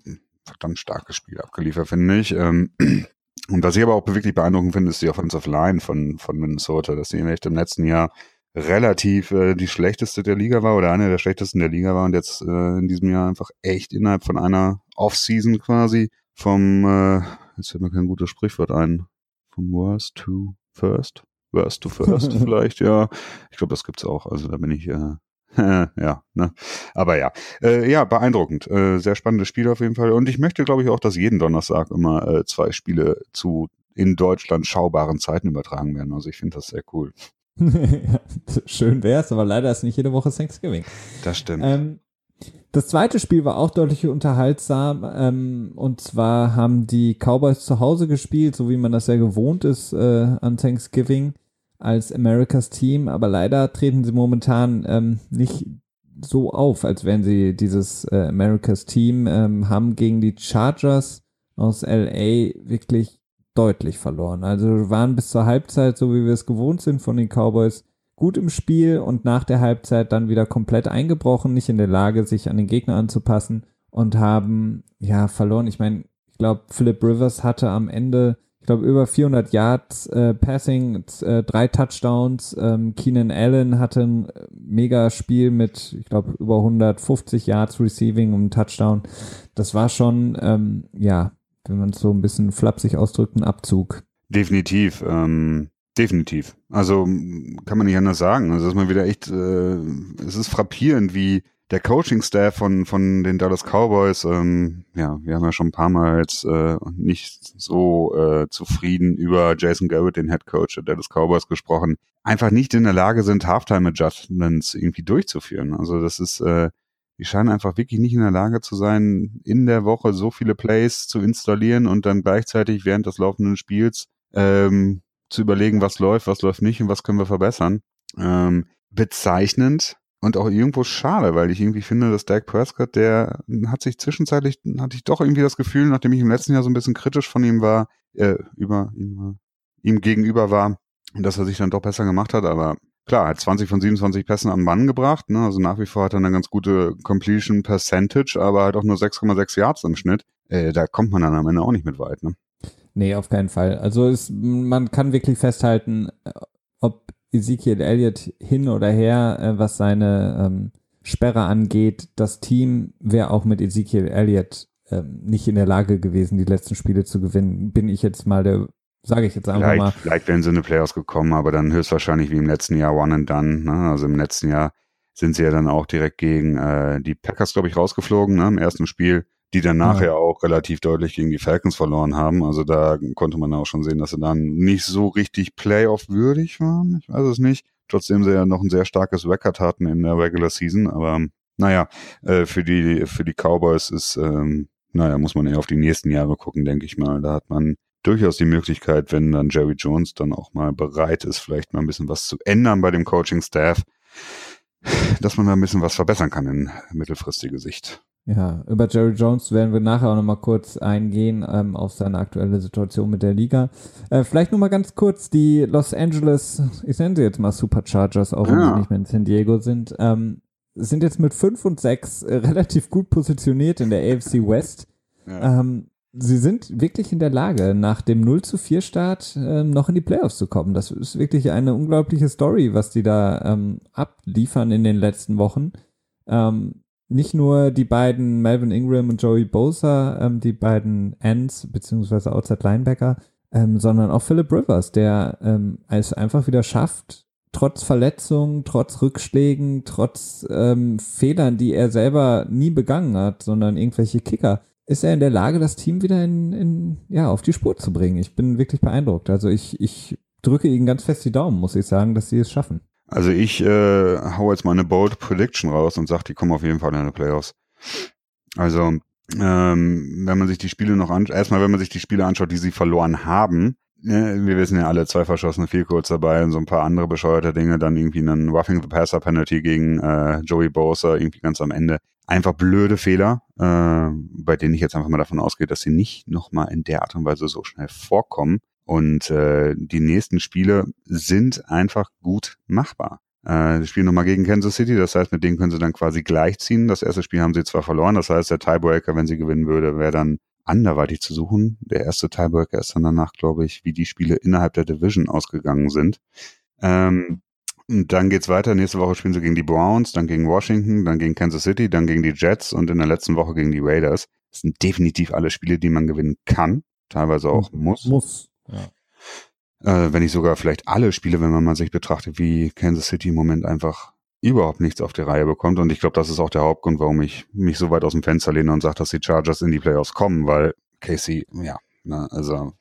B: verdammt starkes Spiel abgeliefert, finde ich. Ähm, <clears throat> und was ich aber auch wirklich beeindruckend finde, ist die Offensive Line von, von Minnesota, dass sie echt im letzten Jahr relativ äh, die schlechteste der Liga war oder eine der schlechtesten der Liga war und jetzt äh, in diesem Jahr einfach echt innerhalb von einer Offseason quasi vom, äh, jetzt fällt mir kein gutes Sprichwort ein, vom worst to first, worst to first <laughs> vielleicht, ja. Ich glaube, das gibt's auch, also da bin ich, äh, <laughs> ja, ne. Aber ja, äh, ja, beeindruckend. Äh, sehr spannendes Spiel auf jeden Fall. Und ich möchte, glaube ich, auch, dass jeden Donnerstag immer äh, zwei Spiele zu in Deutschland schaubaren Zeiten übertragen werden. Also ich finde das sehr cool. <laughs>
A: Schön wär's, aber leider ist nicht jede Woche Thanksgiving.
B: Das stimmt.
A: Ähm, das zweite Spiel war auch deutlich unterhaltsam. Ähm, und zwar haben die Cowboys zu Hause gespielt, so wie man das ja gewohnt ist äh, an Thanksgiving als Americas Team. Aber leider treten sie momentan ähm, nicht so auf, als wären sie dieses äh, Americas Team. Ähm, haben gegen die Chargers aus LA wirklich deutlich verloren. Also waren bis zur Halbzeit, so wie wir es gewohnt sind von den Cowboys, gut im Spiel und nach der Halbzeit dann wieder komplett eingebrochen, nicht in der Lage, sich an den Gegner anzupassen und haben ja verloren. Ich meine, ich glaube, Philip Rivers hatte am Ende, ich glaube, über 400 Yards äh, Passing, äh, drei Touchdowns. Ähm, Keenan Allen hatte ein äh, mega Spiel mit, ich glaube, über 150 Yards Receiving und Touchdown. Das war schon, ähm, ja, wenn man es so ein bisschen flapsig ausdrückt, ein Abzug.
B: Definitiv. Ähm, Definitiv. Also kann man nicht anders sagen. Also dass man wieder echt, äh, es ist frappierend, wie der Coaching-Staff von, von den Dallas Cowboys, ähm, ja, wir haben ja schon ein paar Mal jetzt äh, nicht so äh, zufrieden über Jason Garrett, den Head Coach der Dallas Cowboys, gesprochen, einfach nicht in der Lage sind, Halftime-Adjustments irgendwie durchzuführen. Also das ist, äh, die scheinen einfach wirklich nicht in der Lage zu sein, in der Woche so viele Plays zu installieren und dann gleichzeitig während des laufenden Spiels ähm, zu überlegen, was läuft, was läuft nicht und was können wir verbessern. Ähm, bezeichnend und auch irgendwo schade, weil ich irgendwie finde, dass Dak Prescott, der hat sich zwischenzeitlich, hatte ich doch irgendwie das Gefühl, nachdem ich im letzten Jahr so ein bisschen kritisch von ihm war, äh, über ihm, ihm gegenüber war, dass er sich dann doch besser gemacht hat, aber klar, hat 20 von 27 Pässen am Mann gebracht, ne? also nach wie vor hat er eine ganz gute Completion Percentage, aber halt auch nur 6,6 Yards im Schnitt. Äh, da kommt man dann am Ende auch nicht mit weit, ne?
A: Nee, auf keinen Fall. Also es, man kann wirklich festhalten, ob Ezekiel Elliott hin oder her, äh, was seine ähm, Sperre angeht, das Team wäre auch mit Ezekiel Elliott ähm, nicht in der Lage gewesen, die letzten Spiele zu gewinnen. Bin ich jetzt mal der, sage ich jetzt einfach
B: vielleicht,
A: mal.
B: Vielleicht wären sie in die Playoffs gekommen, aber dann höchstwahrscheinlich wie im letzten Jahr one and done. Ne? Also im letzten Jahr sind sie ja dann auch direkt gegen äh, die Packers, glaube ich, rausgeflogen ne? im ersten Spiel die dann nachher ja. auch relativ deutlich gegen die Falcons verloren haben. Also da konnte man auch schon sehen, dass sie dann nicht so richtig Playoff-würdig waren. Ich weiß es nicht. Trotzdem sie ja noch ein sehr starkes Record hatten in der Regular Season. Aber naja, äh, für die, für die Cowboys ist, ähm, naja, muss man eher auf die nächsten Jahre gucken, denke ich mal. Da hat man durchaus die Möglichkeit, wenn dann Jerry Jones dann auch mal bereit ist, vielleicht mal ein bisschen was zu ändern bei dem Coaching-Staff, dass man da ein bisschen was verbessern kann in mittelfristige Sicht.
A: Ja, über Jerry Jones werden wir nachher auch nochmal kurz eingehen ähm, auf seine aktuelle Situation mit der Liga. Äh, vielleicht nochmal ganz kurz die Los Angeles, ich nenne sie jetzt mal Superchargers, auch wenn ja. sie nicht mehr in San Diego sind, ähm, sind jetzt mit 5 und 6 äh, <laughs> relativ gut positioniert in der AFC West. Ja. Ähm, sie sind wirklich in der Lage, nach dem 0 zu 4 Start ähm, noch in die Playoffs zu kommen. Das ist wirklich eine unglaubliche Story, was die da ähm, abliefern in den letzten Wochen. Ähm, nicht nur die beiden Melvin Ingram und Joey Bosa, ähm, die beiden Ends beziehungsweise Outside Linebacker, ähm, sondern auch Philip Rivers, der ähm, es einfach wieder schafft, trotz Verletzungen, trotz Rückschlägen, trotz ähm, Fehlern, die er selber nie begangen hat, sondern irgendwelche Kicker, ist er in der Lage, das Team wieder in, in, ja, auf die Spur zu bringen. Ich bin wirklich beeindruckt. Also ich, ich drücke ihnen ganz fest die Daumen, muss ich sagen, dass sie es schaffen.
B: Also ich äh, hau jetzt mal eine Bold Prediction raus und sage, die kommen auf jeden Fall in die Playoffs. Also ähm, wenn man sich die Spiele noch anschaut, erstmal wenn man sich die Spiele anschaut, die sie verloren haben, ne, wir wissen ja alle, zwei verschossene viel kurz dabei und so ein paar andere bescheuerte Dinge, dann irgendwie einen Roughing the Passer Penalty gegen äh, Joey Bosa irgendwie ganz am Ende. Einfach blöde Fehler, äh, bei denen ich jetzt einfach mal davon ausgehe, dass sie nicht nochmal in der Art und Weise so schnell vorkommen. Und äh, die nächsten Spiele sind einfach gut machbar. Äh, sie spielen nochmal gegen Kansas City, das heißt, mit denen können sie dann quasi gleichziehen. Das erste Spiel haben sie zwar verloren, das heißt, der Tiebreaker, wenn sie gewinnen würde, wäre dann anderweitig zu suchen. Der erste Tiebreaker ist dann danach, glaube ich, wie die Spiele innerhalb der Division ausgegangen sind. Ähm, und dann geht's weiter. Nächste Woche spielen sie gegen die Browns, dann gegen Washington, dann gegen Kansas City, dann gegen die Jets und in der letzten Woche gegen die Raiders. Das sind definitiv alle Spiele, die man gewinnen kann, teilweise auch muss.
A: Muss. Ja.
B: Äh, wenn nicht sogar vielleicht alle Spiele, wenn man mal sich betrachtet, wie Kansas City im Moment einfach überhaupt nichts auf die Reihe bekommt. Und ich glaube, das ist auch der Hauptgrund, warum ich mich so weit aus dem Fenster lehne und sage, dass die Chargers in die Playoffs kommen, weil Casey, ja, na, ne, also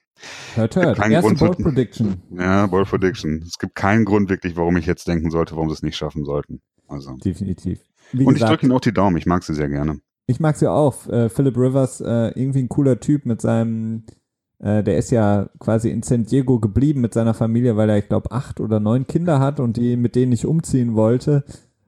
A: Hört, hört. Erste
B: Grund,
A: Bold Prediction.
B: Ja, Bold Prediction. Es gibt keinen Grund wirklich, warum ich jetzt denken sollte, warum sie es nicht schaffen sollten. Also.
A: Definitiv.
B: Wie und gesagt, ich drücke ihnen auch die Daumen. Ich mag sie sehr gerne.
A: Ich mag sie auch. Äh, Philip Rivers, äh, irgendwie ein cooler Typ mit seinem, äh, der ist ja quasi in San Diego geblieben mit seiner Familie, weil er, ich glaube, acht oder neun Kinder hat und die mit denen nicht umziehen wollte.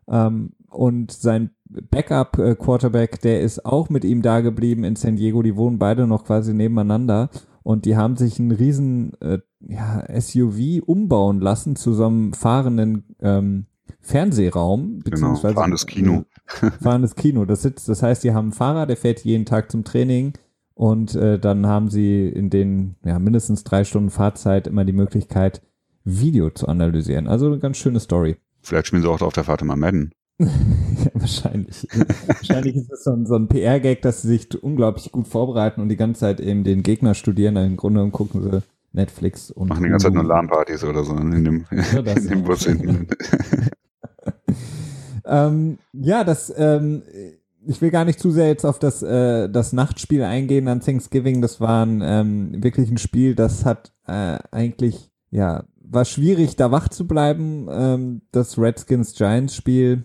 A: Ähm, und sein Backup-Quarterback, der ist auch mit ihm da geblieben in San Diego. Die wohnen beide noch quasi nebeneinander. Und die haben sich einen riesen äh, ja, SUV umbauen lassen zu so einem fahrenden ähm, Fernsehraum.
B: Genau, beziehungsweise genau, fahrendes Kino.
A: Äh, <laughs> fahrendes Kino. Das, sitzt, das heißt, die haben einen Fahrer, der fährt jeden Tag zum Training. Und äh, dann haben sie in den ja, mindestens drei Stunden Fahrzeit immer die Möglichkeit, Video zu analysieren. Also eine ganz schöne Story.
B: Vielleicht spielen sie auch auf der Fahrt immer Madden. <laughs>
A: ja, wahrscheinlich. wahrscheinlich ist das so ein, so ein PR-Gag, dass sie sich unglaublich gut vorbereiten und die ganze Zeit eben den Gegner studieren. Im Grunde gucken sie Netflix und.
B: Machen die ganze Zeit nur LAN-Partys oder so in dem, ja, in dem Bus hinten. <laughs>
A: ähm, ja, das, ähm, ich will gar nicht zu sehr jetzt auf das, äh, das Nachtspiel eingehen an Thanksgiving. Das war ein, ähm, wirklich ein Spiel, das hat äh, eigentlich, ja, war schwierig, da wach zu bleiben. Ähm, das Redskins-Giants-Spiel,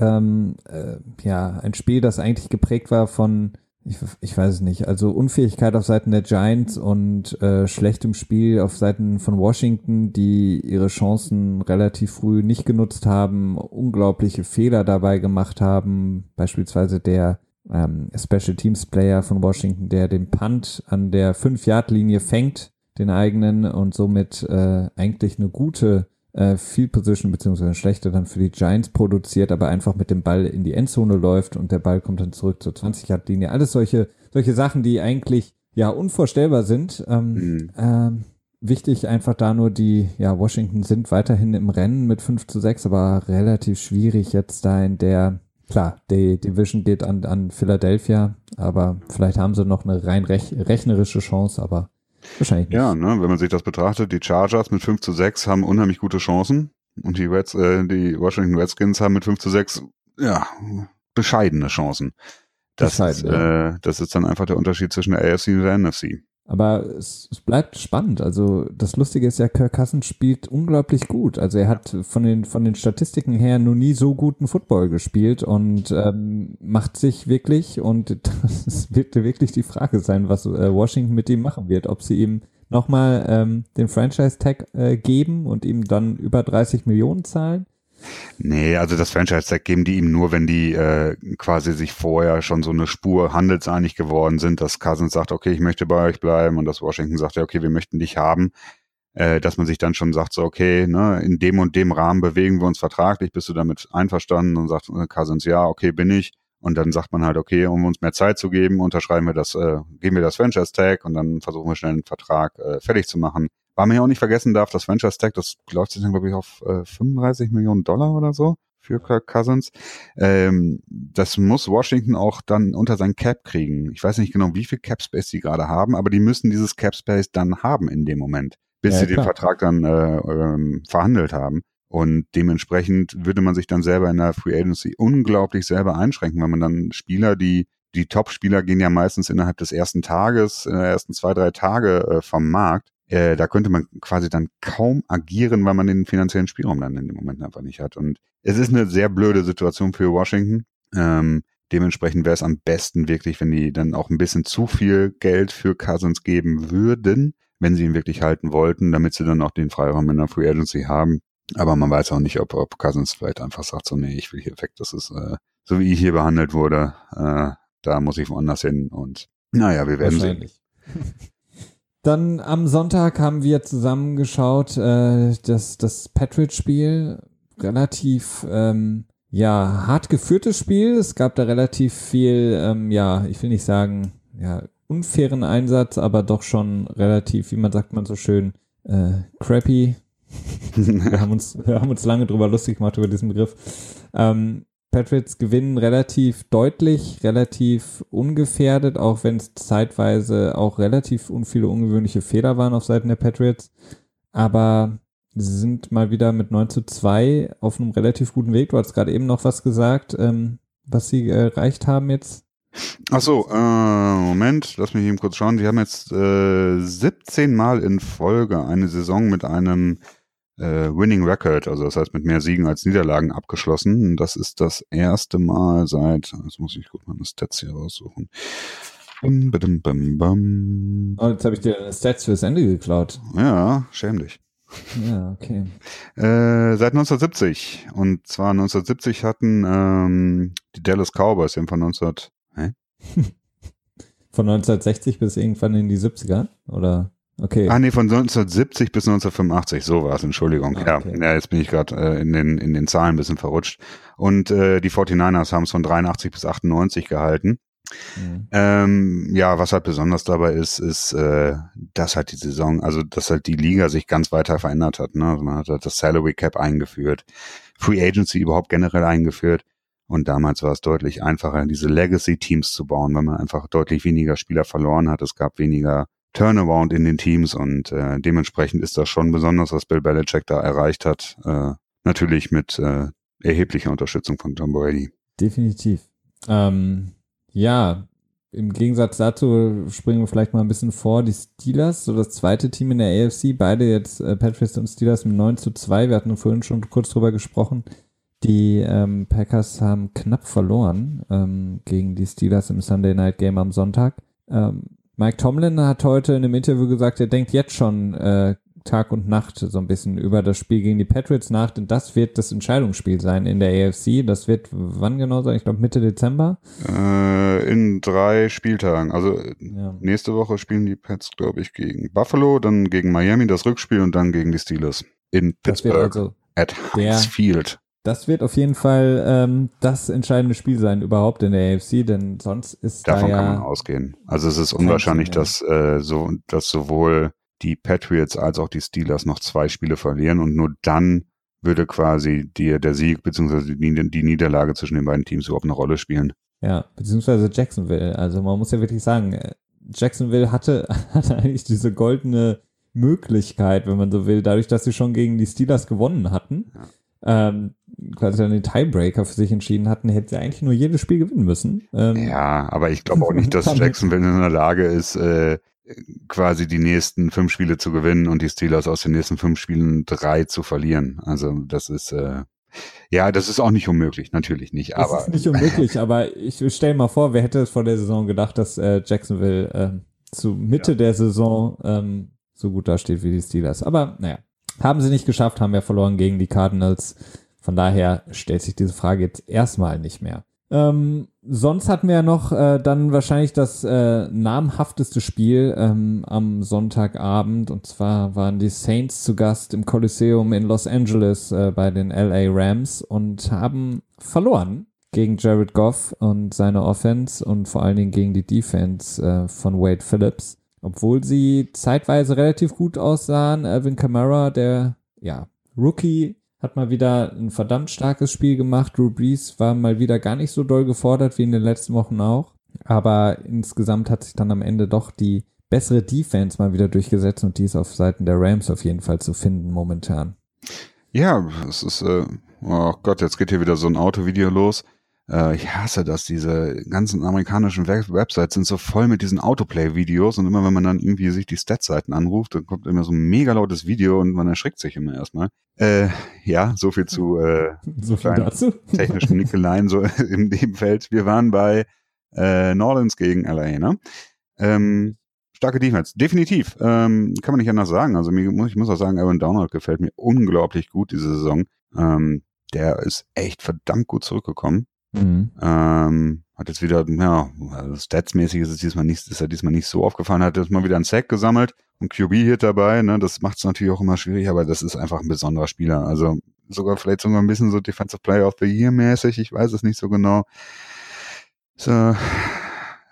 A: ähm, äh, ja, ein Spiel, das eigentlich geprägt war von, ich, ich weiß es nicht, also Unfähigkeit auf Seiten der Giants und äh, schlechtem Spiel auf Seiten von Washington, die ihre Chancen relativ früh nicht genutzt haben, unglaubliche Fehler dabei gemacht haben, beispielsweise der ähm, Special Teams Player von Washington, der den Punt an der 5-Yard-Linie fängt den eigenen und somit äh, eigentlich eine gute äh, Field Position beziehungsweise schlechte dann für die Giants produziert, aber einfach mit dem Ball in die Endzone läuft und der Ball kommt dann zurück zur 20 Yard Linie. Alles solche solche Sachen, die eigentlich ja unvorstellbar sind. Ähm, mhm. ähm, wichtig einfach da nur die, ja, Washington sind weiterhin im Rennen mit 5 zu 6, aber relativ schwierig jetzt da in der, klar, die Division geht an, an Philadelphia, aber vielleicht haben sie noch eine rein rech rechnerische Chance, aber Wahrscheinlich nicht.
B: Ja, ne, wenn man sich das betrachtet, die Chargers mit 5 zu 6 haben unheimlich gute Chancen und die, Reds, äh, die Washington Redskins haben mit 5 zu 6 ja, bescheidene Chancen. Das, Bescheiden, ist, ja. äh, das ist dann einfach der Unterschied zwischen der AFC und der NFC.
A: Aber es, es, bleibt spannend. Also das Lustige ist ja, Kirk Cousins spielt unglaublich gut. Also er hat von den von den Statistiken her nur nie so guten Football gespielt und ähm, macht sich wirklich und <laughs> das wird wirklich die Frage sein, was äh, Washington mit ihm machen wird, ob sie ihm nochmal ähm, den Franchise Tag äh, geben und ihm dann über 30 Millionen zahlen
B: Nee, also das Franchise-Tag geben die ihm nur, wenn die äh, quasi sich vorher schon so eine Spur handelseinig geworden sind, dass Cousins sagt, okay, ich möchte bei euch bleiben und dass Washington sagt, ja, okay, wir möchten dich haben, äh, dass man sich dann schon sagt, so, okay, ne, in dem und dem Rahmen bewegen wir uns vertraglich, bist du damit einverstanden? Und sagt äh, Cousins, ja, okay, bin ich. Und dann sagt man halt, okay, um uns mehr Zeit zu geben, unterschreiben wir das, äh, geben wir das Franchise Tag und dann versuchen wir schnell einen Vertrag äh, fertig zu machen. Weil man ja auch nicht vergessen darf, das Franchise Tag, das läuft sich dann, glaube ich, auf äh, 35 Millionen Dollar oder so für Kirk Cousins. Ähm, das muss Washington auch dann unter sein Cap kriegen. Ich weiß nicht genau, wie viel Cap Space sie gerade haben, aber die müssen dieses Cap Space dann haben in dem Moment, bis ja, sie klar. den Vertrag dann äh, ähm, verhandelt haben. Und dementsprechend würde man sich dann selber in der Free Agency unglaublich selber einschränken, weil man dann Spieler, die die Top-Spieler gehen ja meistens innerhalb des ersten Tages, in der ersten zwei, drei Tage äh, vom Markt. Äh, da könnte man quasi dann kaum agieren, weil man den finanziellen Spielraum dann in dem Moment einfach nicht hat. Und es ist eine sehr blöde Situation für Washington. Ähm, dementsprechend wäre es am besten wirklich, wenn die dann auch ein bisschen zu viel Geld für Cousins geben würden, wenn sie ihn wirklich halten wollten, damit sie dann auch den Freiraum in der Free Agency haben. Aber man weiß auch nicht, ob, ob Cousins vielleicht einfach sagt, so, nee, ich will hier weg, das ist, äh, so wie ich hier behandelt wurde, äh, da muss ich woanders hin und naja, wir werden sehen. <laughs>
A: Dann am Sonntag haben wir zusammengeschaut, äh, das, das Patriot-Spiel. Relativ, ähm, ja, hart geführtes Spiel. Es gab da relativ viel, ähm, ja, ich will nicht sagen, ja, unfairen Einsatz, aber doch schon relativ, wie man sagt man so schön, äh, crappy. <laughs> wir, haben uns, wir haben uns lange drüber lustig gemacht über diesen Begriff. Ähm, Patriots gewinnen relativ deutlich, relativ ungefährdet, auch wenn es zeitweise auch relativ viele ungewöhnliche Fehler waren auf Seiten der Patriots. Aber sie sind mal wieder mit 9 zu 2 auf einem relativ guten Weg. Du hast gerade eben noch was gesagt, ähm, was sie erreicht haben jetzt.
B: Ach so, äh, Moment, lass mich eben kurz schauen. Die haben jetzt äh, 17 Mal in Folge eine Saison mit einem äh, Winning Record, also das heißt mit mehr Siegen als Niederlagen abgeschlossen. Das ist das erste Mal seit, jetzt muss ich gut meine Stats hier raussuchen.
A: Bum, bum, bum, bum. Oh, jetzt habe ich dir Stats fürs Ende geklaut.
B: Ja, schäm dich.
A: Ja, okay.
B: Äh, seit 1970. Und zwar 1970 hatten ähm, die Dallas Cowboys, die haben von 19... Hä? <laughs>
A: von 1960 bis irgendwann in die 70er? Oder? Okay.
B: Ah, nee, von 1970 bis 1985, so war es, Entschuldigung. Ah, okay. ja, ja, jetzt bin ich gerade äh, in, den, in den Zahlen ein bisschen verrutscht. Und äh, die 49ers haben es von 83 bis 98 gehalten. Mhm. Ähm, ja, was halt besonders dabei ist, ist, äh, dass halt die Saison, also dass halt die Liga sich ganz weiter verändert hat. Ne? Also man hat halt das Salary Cap eingeführt, Free Agency überhaupt generell eingeführt. Und damals war es deutlich einfacher, diese Legacy-Teams zu bauen, weil man einfach deutlich weniger Spieler verloren hat. Es gab weniger Turnaround in den Teams und äh, dementsprechend ist das schon besonders, was Bill Belichick da erreicht hat. Äh, natürlich mit äh, erheblicher Unterstützung von Tom Brady.
A: Definitiv. Ähm, ja, im Gegensatz dazu springen wir vielleicht mal ein bisschen vor. Die Steelers, so das zweite Team in der AFC, beide jetzt äh, Patriots und Steelers mit 9 zu 2. Wir hatten vorhin schon kurz drüber gesprochen. Die ähm, Packers haben knapp verloren ähm, gegen die Steelers im Sunday Night Game am Sonntag. Ähm, Mike Tomlin hat heute in einem Interview gesagt, er denkt jetzt schon äh, Tag und Nacht so ein bisschen über das Spiel gegen die Patriots nach, denn das wird das Entscheidungsspiel sein in der AFC. Das wird wann genau sein? Ich glaube Mitte Dezember.
B: Äh, in drei Spieltagen. Also ja. nächste Woche spielen die Pets, glaube ich, gegen Buffalo, dann gegen Miami das Rückspiel und dann gegen die Steelers in Pittsburgh also
A: at Heinz Field. Das wird auf jeden Fall ähm, das entscheidende Spiel sein überhaupt in der AFC, denn sonst ist
B: davon
A: da
B: ja kann man ausgehen. Also es ist unwahrscheinlich, dass äh, so dass sowohl die Patriots als auch die Steelers noch zwei Spiele verlieren und nur dann würde quasi die, der Sieg bzw. Die, die Niederlage zwischen den beiden Teams überhaupt eine Rolle spielen.
A: Ja, beziehungsweise Jacksonville. Also man muss ja wirklich sagen, äh, Jacksonville hatte, <laughs> hatte eigentlich diese goldene Möglichkeit, wenn man so will, dadurch, dass sie schon gegen die Steelers gewonnen hatten. Ja ähm, quasi dann den Tiebreaker für sich entschieden hatten, hätte sie eigentlich nur jedes Spiel gewinnen müssen.
B: Ähm, ja, aber ich glaube auch nicht, dass <laughs> Jacksonville in der Lage ist, äh, quasi die nächsten fünf Spiele zu gewinnen und die Steelers aus den nächsten fünf Spielen drei zu verlieren. Also das ist äh, ja, das ist auch nicht unmöglich, natürlich nicht. Aber
A: das ist nicht unmöglich, aber ich stell mal vor, wer hätte vor der Saison gedacht, dass äh, Jacksonville äh, zu Mitte ja. der Saison ähm, so gut dasteht wie die Steelers. Aber naja, haben sie nicht geschafft, haben ja verloren gegen die Cardinals. Von daher stellt sich diese Frage jetzt erstmal nicht mehr. Ähm, sonst hatten wir ja noch äh, dann wahrscheinlich das äh, namhafteste Spiel ähm, am Sonntagabend. Und zwar waren die Saints zu Gast im Coliseum in Los Angeles äh, bei den LA Rams und haben verloren gegen Jared Goff und seine Offense und vor allen Dingen gegen die Defense äh, von Wade Phillips. Obwohl sie zeitweise relativ gut aussahen, Alvin Kamara, der ja Rookie, hat mal wieder ein verdammt starkes Spiel gemacht. Drew Brees war mal wieder gar nicht so doll gefordert wie in den letzten Wochen auch. Aber insgesamt hat sich dann am Ende doch die bessere Defense mal wieder durchgesetzt und die ist auf Seiten der Rams auf jeden Fall zu finden momentan.
B: Ja, es ist, äh, oh Gott, jetzt geht hier wieder so ein Autovideo los. Äh, ich hasse das, diese ganzen amerikanischen Web Websites sind so voll mit diesen Autoplay-Videos und immer wenn man dann irgendwie sich die Stats-Seiten anruft, dann kommt immer so ein mega lautes Video und man erschrickt sich immer erstmal. Äh, ja, so viel zu äh, <laughs>
A: so viel dazu. <laughs>
B: technischen Nickeleien so <laughs> im Nebenfeld. Wir waren bei äh, Nordens gegen LA, ne? Ähm, starke Defense, definitiv. Ähm, kann man nicht anders sagen. Also mir, ich muss auch sagen, Aaron Donald gefällt mir unglaublich gut diese Saison. Ähm, der ist echt verdammt gut zurückgekommen. Mhm. Ähm, hat jetzt wieder, ja, also statsmäßig ist es diesmal nicht, ist er diesmal nicht so aufgefallen, hat jetzt mal wieder einen Sack gesammelt und QB-Hit dabei, ne, das macht es natürlich auch immer schwierig, aber das ist einfach ein besonderer Spieler. Also sogar vielleicht sogar ein bisschen so Defensive Player of the Year mäßig, ich weiß es nicht so genau. So,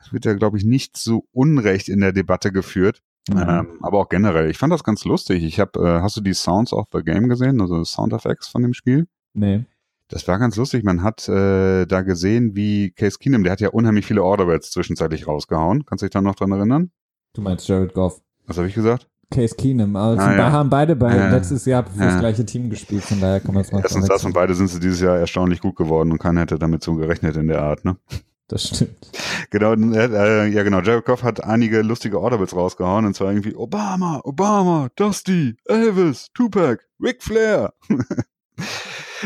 B: es wird ja, glaube ich, nicht so unrecht in der Debatte geführt. Mhm. Ähm, aber auch generell. Ich fand das ganz lustig. Ich habe, äh, hast du die Sounds of the Game gesehen, also Sound Effects von dem Spiel?
A: Nee.
B: Das war ganz lustig. Man hat äh, da gesehen, wie Case Keenum, der hat ja unheimlich viele Orderbeds zwischenzeitlich rausgehauen. Kannst du dich da noch dran erinnern?
A: Du meinst Jared Goff.
B: Was habe ich gesagt?
A: Case Keenum. Also ah, ja. haben beide bei ja. letztes Jahr für das gleiche Team gespielt, von daher kann man es mal
B: Erstens das und beide sind sie dieses Jahr erstaunlich gut geworden und keiner hätte damit so gerechnet in der Art, ne?
A: Das stimmt.
B: Genau, äh, ja genau, Jared Goff hat einige lustige Orderbits rausgehauen und zwar irgendwie Obama, Obama, Dusty, Elvis, Tupac, Ric Flair.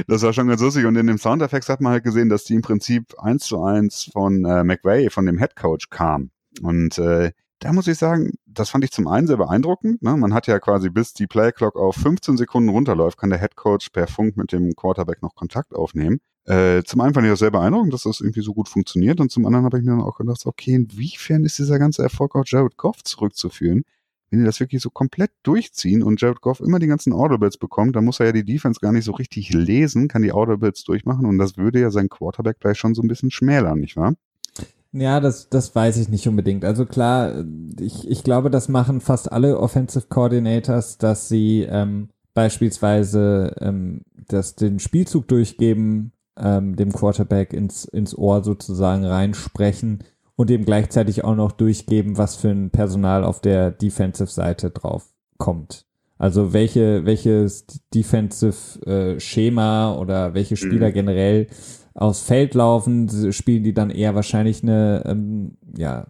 B: Das war schon ganz lustig. Und in dem Soundeffects hat man halt gesehen, dass die im Prinzip eins zu eins von äh, McVay, von dem Head Coach, kam. Und äh, da muss ich sagen, das fand ich zum einen sehr beeindruckend. Ne? Man hat ja quasi bis die Playclock auf 15 Sekunden runterläuft, kann der Head Coach per Funk mit dem Quarterback noch Kontakt aufnehmen. Äh, zum einen fand ich das sehr beeindruckend, dass das irgendwie so gut funktioniert. Und zum anderen habe ich mir dann auch gedacht, okay, inwiefern ist dieser ganze Erfolg auf Jared Goff zurückzuführen? Wenn die das wirklich so komplett durchziehen und Jared Goff immer die ganzen Audibles bekommt, dann muss er ja die Defense gar nicht so richtig lesen, kann die Audibles durchmachen und das würde ja sein Quarterback gleich schon so ein bisschen schmälern, nicht wahr?
A: Ja, das, das weiß ich nicht unbedingt. Also klar, ich, ich glaube, das machen fast alle Offensive Coordinators, dass sie ähm, beispielsweise ähm, das, den Spielzug durchgeben, ähm, dem Quarterback ins, ins Ohr sozusagen reinsprechen und eben gleichzeitig auch noch durchgeben, was für ein Personal auf der Defensive-Seite drauf kommt. Also welche, welches Defensive-Schema äh, oder welche Spieler mhm. generell aufs Feld laufen, spielen die dann eher wahrscheinlich eine, ähm, ja,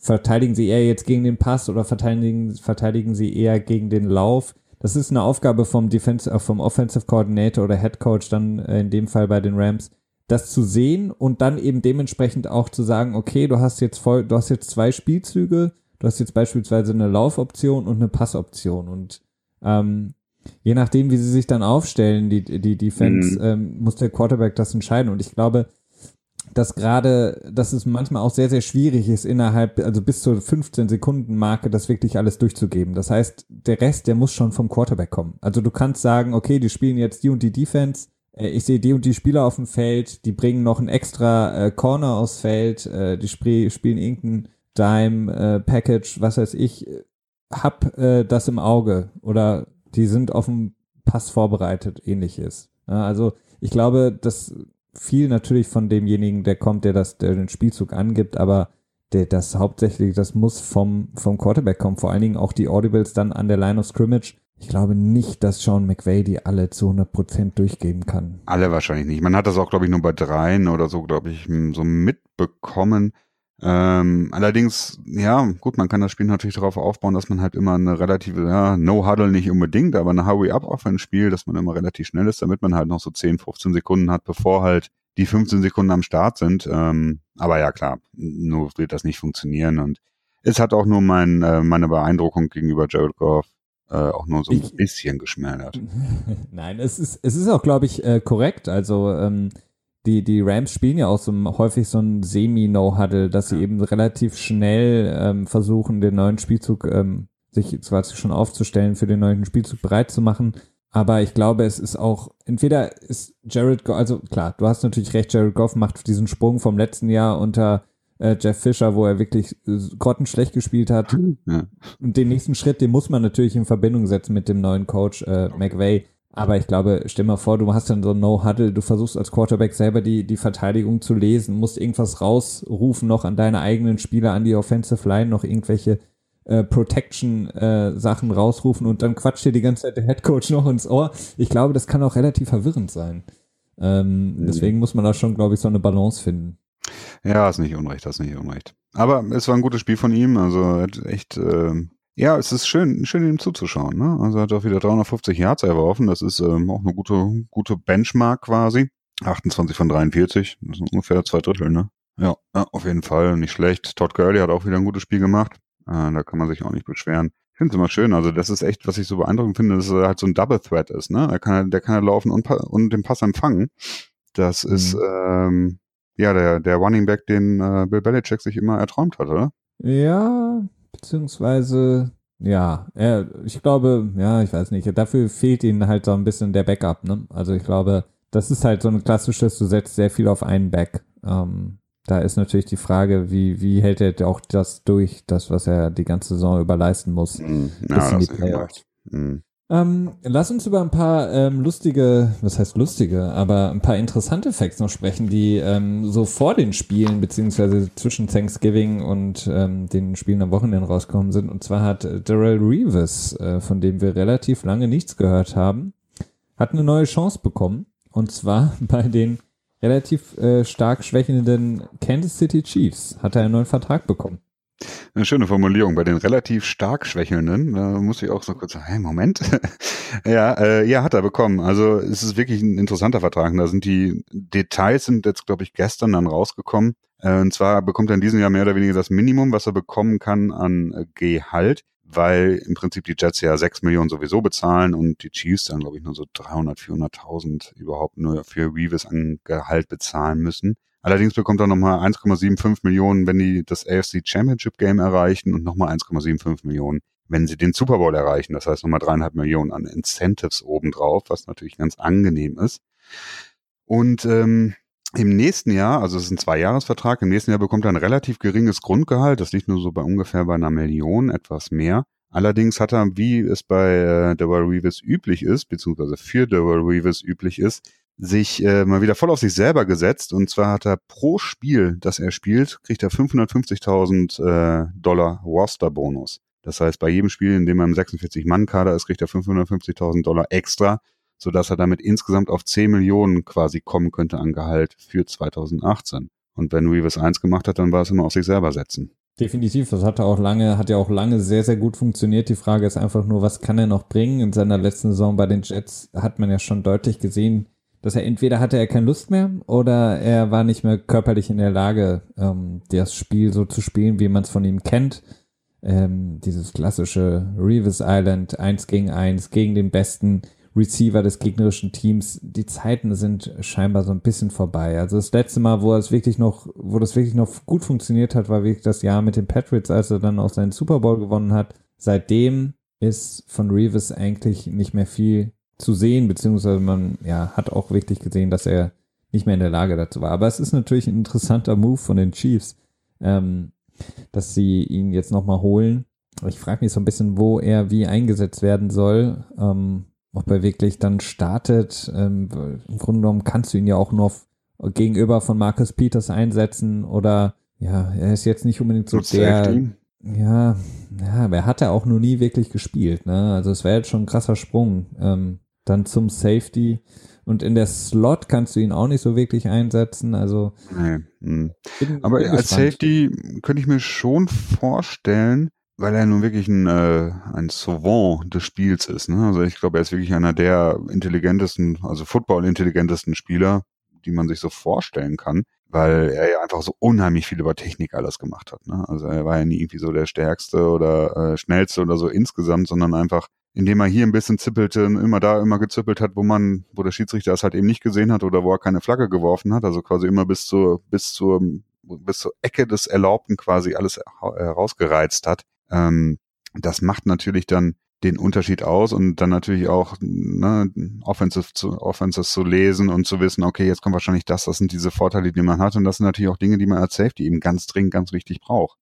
A: verteidigen sie eher jetzt gegen den Pass oder verteidigen, verteidigen sie eher gegen den Lauf? Das ist eine Aufgabe vom Defense, äh, vom Offensive Coordinator oder Head Coach dann äh, in dem Fall bei den Rams, das zu sehen und dann eben dementsprechend auch zu sagen, okay, du hast jetzt voll, du hast jetzt zwei Spielzüge, du hast jetzt beispielsweise eine Laufoption und eine Passoption und ähm, je nachdem, wie sie sich dann aufstellen, die, die Defense, mhm. ähm, muss der Quarterback das entscheiden und ich glaube, dass gerade, dass es manchmal auch sehr, sehr schwierig ist, innerhalb, also bis zur 15 Sekunden Marke, das wirklich alles durchzugeben. Das heißt, der Rest, der muss schon vom Quarterback kommen. Also du kannst sagen, okay, die spielen jetzt die und die Defense, ich sehe die und die Spieler auf dem Feld, die bringen noch ein extra äh, Corner aufs Feld, äh, die sp spielen irgendein Dime, äh, Package, was weiß ich, hab äh, das im Auge oder die sind auf dem Pass vorbereitet, ähnliches. Ja, also ich glaube, dass viel natürlich von demjenigen, der kommt, der das, der den Spielzug angibt, aber der, das hauptsächlich, das muss vom, vom Quarterback kommen, vor allen Dingen auch die Audibles dann an der Line of Scrimmage ich glaube nicht, dass Sean McVay die alle zu 100% durchgeben kann.
B: Alle wahrscheinlich nicht. Man hat das auch, glaube ich, nur bei dreien oder so, glaube ich, so mitbekommen. Ähm, allerdings, ja, gut, man kann das Spiel natürlich darauf aufbauen, dass man halt immer eine relative, ja, No-Huddle nicht unbedingt, aber eine Hurry-Up-Offense spielt, dass man immer relativ schnell ist, damit man halt noch so 10, 15 Sekunden hat, bevor halt die 15 Sekunden am Start sind. Ähm, aber ja, klar, nur wird das nicht funktionieren und es hat auch nur mein, äh, meine Beeindruckung gegenüber Jared Goff äh, auch nur so ein ich, bisschen geschmälert. <laughs>
A: Nein, es ist, es ist auch, glaube ich, äh, korrekt. Also ähm, die, die Rams spielen ja auch so häufig so ein Semi-No-Huddle, dass sie eben relativ schnell ähm, versuchen, den neuen Spielzug ähm, sich zwar schon aufzustellen, für den neuen Spielzug bereit zu machen. Aber ich glaube, es ist auch, entweder ist Jared Goff, also klar, du hast natürlich recht, Jared Goff macht diesen Sprung vom letzten Jahr unter äh, Jeff Fisher, wo er wirklich äh, grottenschlecht gespielt hat. Ja. Und den nächsten Schritt, den muss man natürlich in Verbindung setzen mit dem neuen Coach äh, McVay. Aber ich glaube, stell mal vor, du hast dann so ein No-Huddle, du versuchst als Quarterback selber die, die Verteidigung zu lesen, musst irgendwas rausrufen noch an deine eigenen Spieler, an die Offensive Line, noch irgendwelche äh, Protection-Sachen äh, rausrufen und dann quatscht dir die ganze Zeit der Headcoach noch ins Ohr. Ich glaube, das kann auch relativ verwirrend sein. Ähm, mhm. Deswegen muss man da schon, glaube ich, so eine Balance finden.
B: Ja, ist nicht unrecht, das ist nicht unrecht. Aber es war ein gutes Spiel von ihm, also echt, äh, ja, es ist schön, schön ihm zuzuschauen. Ne? Also er hat auch wieder 350 Yards erworfen, das ist ähm, auch eine gute, gute Benchmark quasi. 28 von 43, das sind ungefähr zwei Drittel, ne? Ja, ja, auf jeden Fall, nicht schlecht. Todd Gurley hat auch wieder ein gutes Spiel gemacht. Äh, da kann man sich auch nicht beschweren. Ich finde es immer schön. Also das ist echt, was ich so beeindruckend finde, dass er halt so ein Double Threat ist. Ne? Er kann, der kann ja laufen und, und den Pass empfangen. Das mhm. ist ähm, ja der, der Running Back, den äh, Bill Belichick sich immer erträumt hat, oder?
A: Ja, beziehungsweise ja, er, ich glaube, ja, ich weiß nicht. Dafür fehlt ihnen halt so ein bisschen der Backup. Ne? Also ich glaube, das ist halt so ein klassisches, du setzt sehr viel auf einen Back. Ähm, da ist natürlich die Frage, wie, wie hält er auch das durch, das, was er die ganze Saison über leisten muss. Mm, ja, das ist mm. Ähm, lass uns über ein paar ähm, lustige, was heißt lustige, aber ein paar interessante Facts noch sprechen, die ähm, so vor den Spielen, beziehungsweise zwischen Thanksgiving und ähm, den Spielen am Wochenende rausgekommen sind. Und zwar hat Darrell Reeves, äh, von dem wir relativ lange nichts gehört haben, hat eine neue Chance bekommen. Und zwar <laughs> bei den relativ äh, stark schwächelnden Kansas City Chiefs hat er einen neuen Vertrag bekommen.
B: Eine schöne Formulierung. Bei den relativ stark Schwächelnden, da muss ich auch so kurz sagen, hey, Moment. <laughs> ja, äh, ja, hat er bekommen. Also es ist wirklich ein interessanter Vertrag. Da sind die Details sind jetzt, glaube ich, gestern dann rausgekommen. Äh, und zwar bekommt er in diesem Jahr mehr oder weniger das Minimum, was er bekommen kann an äh, Gehalt weil im Prinzip die Jets ja 6 Millionen sowieso bezahlen und die Chiefs dann, glaube ich, nur so 300, 400.000 überhaupt nur für Reeves an Gehalt bezahlen müssen. Allerdings bekommt er nochmal 1,75 Millionen, wenn die das AFC Championship Game erreichen und nochmal 1,75 Millionen, wenn sie den Super Bowl erreichen. Das heißt nochmal dreieinhalb Millionen an Incentives obendrauf, was natürlich ganz angenehm ist. Und ähm, im nächsten Jahr, also es ist ein Zwei-Jahres-Vertrag, im nächsten Jahr bekommt er ein relativ geringes Grundgehalt. Das liegt nur so bei ungefähr bei einer Million, etwas mehr. Allerdings hat er, wie es bei äh, Darrell Reeves üblich ist, beziehungsweise für Darrell Reeves üblich ist, sich äh, mal wieder voll auf sich selber gesetzt. Und zwar hat er pro Spiel, das er spielt, kriegt er 550.000 äh, Dollar Roster-Bonus. Das heißt, bei jedem Spiel, in dem er im 46-Mann-Kader ist, kriegt er 550.000 Dollar extra sodass er damit insgesamt auf 10 Millionen quasi kommen könnte an Gehalt für 2018. Und wenn Reeves eins gemacht hat, dann war es immer auf sich selber setzen.
A: Definitiv, das hat er auch lange, hat ja auch lange sehr, sehr gut funktioniert. Die Frage ist einfach nur, was kann er noch bringen? In seiner letzten Saison bei den Jets hat man ja schon deutlich gesehen, dass er entweder hatte er keine Lust mehr oder er war nicht mehr körperlich in der Lage, ähm, das Spiel so zu spielen, wie man es von ihm kennt. Ähm, dieses klassische Reeves Island, eins gegen eins, gegen den besten Receiver des gegnerischen Teams. Die Zeiten sind scheinbar so ein bisschen vorbei. Also das letzte Mal, wo es wirklich noch, wo das wirklich noch gut funktioniert hat, war wirklich das Jahr mit den Patriots, als er dann auch seinen Super Bowl gewonnen hat. Seitdem ist von Reeves eigentlich nicht mehr viel zu sehen, beziehungsweise man ja, hat auch wirklich gesehen, dass er nicht mehr in der Lage dazu war. Aber es ist natürlich ein interessanter Move von den Chiefs, ähm, dass sie ihn jetzt nochmal holen. Ich frage mich so ein bisschen, wo er wie eingesetzt werden soll. Ähm, ob er wirklich dann startet. Ähm, Im Grunde genommen kannst du ihn ja auch nur gegenüber von Marcus Peters einsetzen oder ja, er ist jetzt nicht unbedingt so der. Ja, ja, aber er hat ja auch noch nie wirklich gespielt, ne? Also es wäre jetzt schon ein krasser Sprung. Ähm, dann zum Safety. Und in der Slot kannst du ihn auch nicht so wirklich einsetzen. Also. Nee.
B: Hm. Bin, aber bin als Safety könnte ich mir schon vorstellen, weil er nun wirklich ein, äh, ein Sauvant des Spiels ist. Ne? Also ich glaube, er ist wirklich einer der intelligentesten, also Football-intelligentesten Spieler, die man sich so vorstellen kann, weil er ja einfach so unheimlich viel über Technik alles gemacht hat. Ne? Also er war ja nie irgendwie so der Stärkste oder äh, Schnellste oder so insgesamt, sondern einfach, indem er hier ein bisschen zippelte, immer da immer gezippelt hat, wo man, wo der Schiedsrichter es halt eben nicht gesehen hat oder wo er keine Flagge geworfen hat, also quasi immer bis zur, bis zur bis zur Ecke des Erlaubten quasi alles herausgereizt hat ähm, das macht natürlich dann den Unterschied aus und dann natürlich auch ne, Offensive zu, Offenses zu lesen und zu wissen, okay, jetzt kommt wahrscheinlich das, das sind diese Vorteile, die man hat und das sind natürlich auch Dinge, die man als Safety eben ganz dringend, ganz wichtig braucht.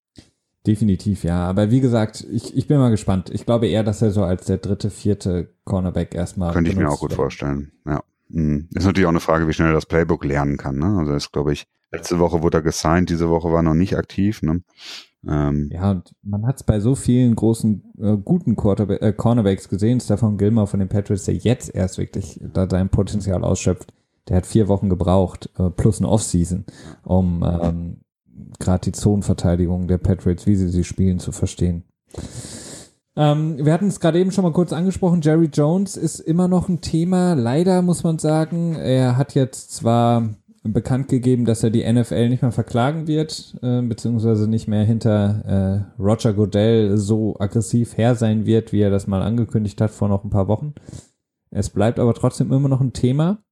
A: Definitiv, ja. Aber wie gesagt, ich, ich bin mal gespannt. Ich glaube eher, dass er so als der dritte, vierte Cornerback erstmal.
B: Könnte ich mir auch gut wird. vorstellen, ja. Mhm. Ist natürlich auch eine Frage, wie schnell er das Playbook lernen kann. Ne? Also ist, glaube ich, letzte Woche wurde er gesigned, diese Woche war er noch nicht aktiv. Ne?
A: Ähm, ja, und man hat es bei so vielen großen, äh, guten Quarterback, äh, Cornerbacks gesehen, Stefan Gilmer von den Patriots, der jetzt erst wirklich da sein Potenzial ausschöpft. Der hat vier Wochen gebraucht, äh, plus eine Offseason, um ähm, gerade die Zonenverteidigung der Patriots, wie sie sie spielen, zu verstehen. Ähm, wir hatten es gerade eben schon mal kurz angesprochen. Jerry Jones ist immer noch ein Thema. Leider muss man sagen, er hat jetzt zwar bekannt gegeben, dass er die NFL nicht mehr verklagen wird, äh, beziehungsweise nicht mehr hinter äh, Roger Goodell so aggressiv her sein wird, wie er das mal angekündigt hat vor noch ein paar Wochen. Es bleibt aber trotzdem immer noch ein Thema,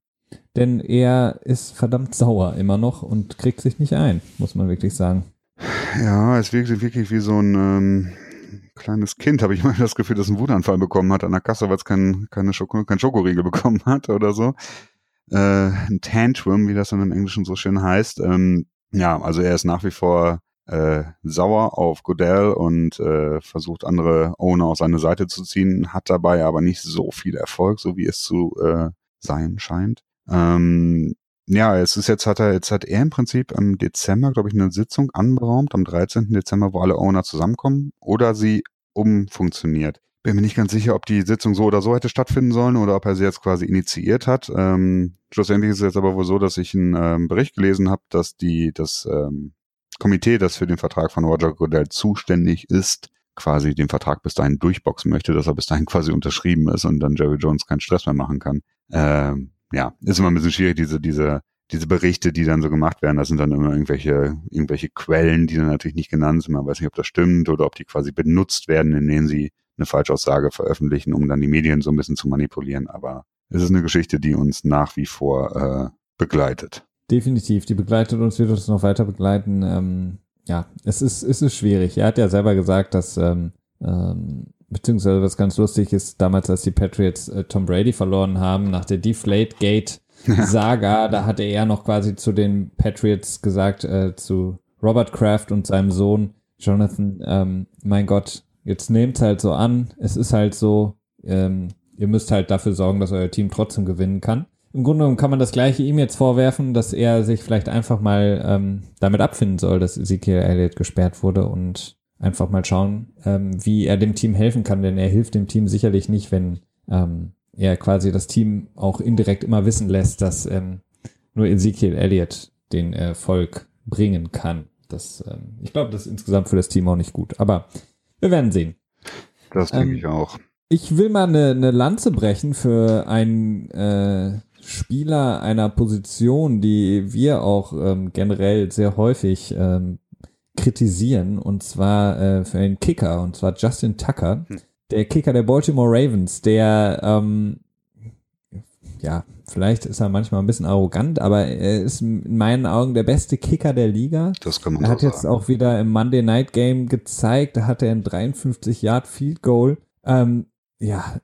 A: denn er ist verdammt sauer immer noch und kriegt sich nicht ein, muss man wirklich sagen.
B: Ja, es wirkt wirklich wie so ein ähm, kleines Kind, habe ich mal <laughs> das Gefühl, dass ein Wutanfall bekommen hat an der Kasse, weil es kein, keine Schoko, kein Schokoriegel <laughs> bekommen hat oder so äh, ein Tantrum, wie das dann im Englischen so schön heißt. Ähm, ja, also er ist nach wie vor äh, sauer auf Godell und äh, versucht andere Owner auf seine Seite zu ziehen, hat dabei aber nicht so viel Erfolg, so wie es zu äh, sein scheint. Ähm, ja, es ist jetzt hat er jetzt hat er im Prinzip im Dezember, glaube ich, eine Sitzung anberaumt am 13. Dezember, wo alle Owner zusammenkommen oder sie umfunktioniert. Bin mir nicht ganz sicher, ob die Sitzung so oder so hätte stattfinden sollen oder ob er sie jetzt quasi initiiert hat. Ähm, schlussendlich ist es jetzt aber wohl so, dass ich einen ähm, Bericht gelesen habe, dass die das ähm, Komitee, das für den Vertrag von Roger Goodell zuständig ist, quasi den Vertrag bis dahin durchboxen möchte, dass er bis dahin quasi unterschrieben ist und dann Jerry Jones keinen Stress mehr machen kann. Ähm, ja, ist immer ein bisschen schwierig, diese, diese, diese Berichte, die dann so gemacht werden, das sind dann immer irgendwelche, irgendwelche Quellen, die dann natürlich nicht genannt sind. Man weiß nicht, ob das stimmt oder ob die quasi benutzt werden, in denen sie eine Falschaussage veröffentlichen, um dann die Medien so ein bisschen zu manipulieren. Aber es ist eine Geschichte, die uns nach wie vor äh, begleitet.
A: Definitiv, die begleitet uns, wird uns noch weiter begleiten. Ähm, ja, es ist, es ist schwierig. Er hat ja selber gesagt, dass, ähm, ähm, beziehungsweise was ganz lustig ist, damals, als die Patriots äh, Tom Brady verloren haben, nach der Deflate Gate Saga, da hatte er noch quasi zu den Patriots gesagt, äh, zu Robert Kraft und seinem Sohn Jonathan, ähm, mein Gott, jetzt nehmt's halt so an, es ist halt so, ähm, ihr müsst halt dafür sorgen, dass euer Team trotzdem gewinnen kann. Im Grunde genommen kann man das gleiche ihm jetzt vorwerfen, dass er sich vielleicht einfach mal ähm, damit abfinden soll, dass Ezekiel Elliott gesperrt wurde und einfach mal schauen, ähm, wie er dem Team helfen kann, denn er hilft dem Team sicherlich nicht, wenn ähm, er quasi das Team auch indirekt immer wissen lässt, dass ähm, nur Ezekiel Elliott den Erfolg bringen kann. Das, ähm, ich glaube, das ist insgesamt für das Team auch nicht gut. Aber wir werden sehen.
B: Das denke ähm, ich auch.
A: Ich will mal eine, eine Lanze brechen für einen äh, Spieler einer Position, die wir auch ähm, generell sehr häufig ähm, kritisieren, und zwar äh, für einen Kicker, und zwar Justin Tucker, hm. der Kicker der Baltimore Ravens, der ähm, ja, vielleicht ist er manchmal ein bisschen arrogant, aber er ist in meinen Augen der beste Kicker der Liga.
B: Das kann man
A: Er
B: so
A: hat jetzt auch wieder im Monday Night Game gezeigt, da hatte er ein 53 Yard Field Goal. Ähm, ja,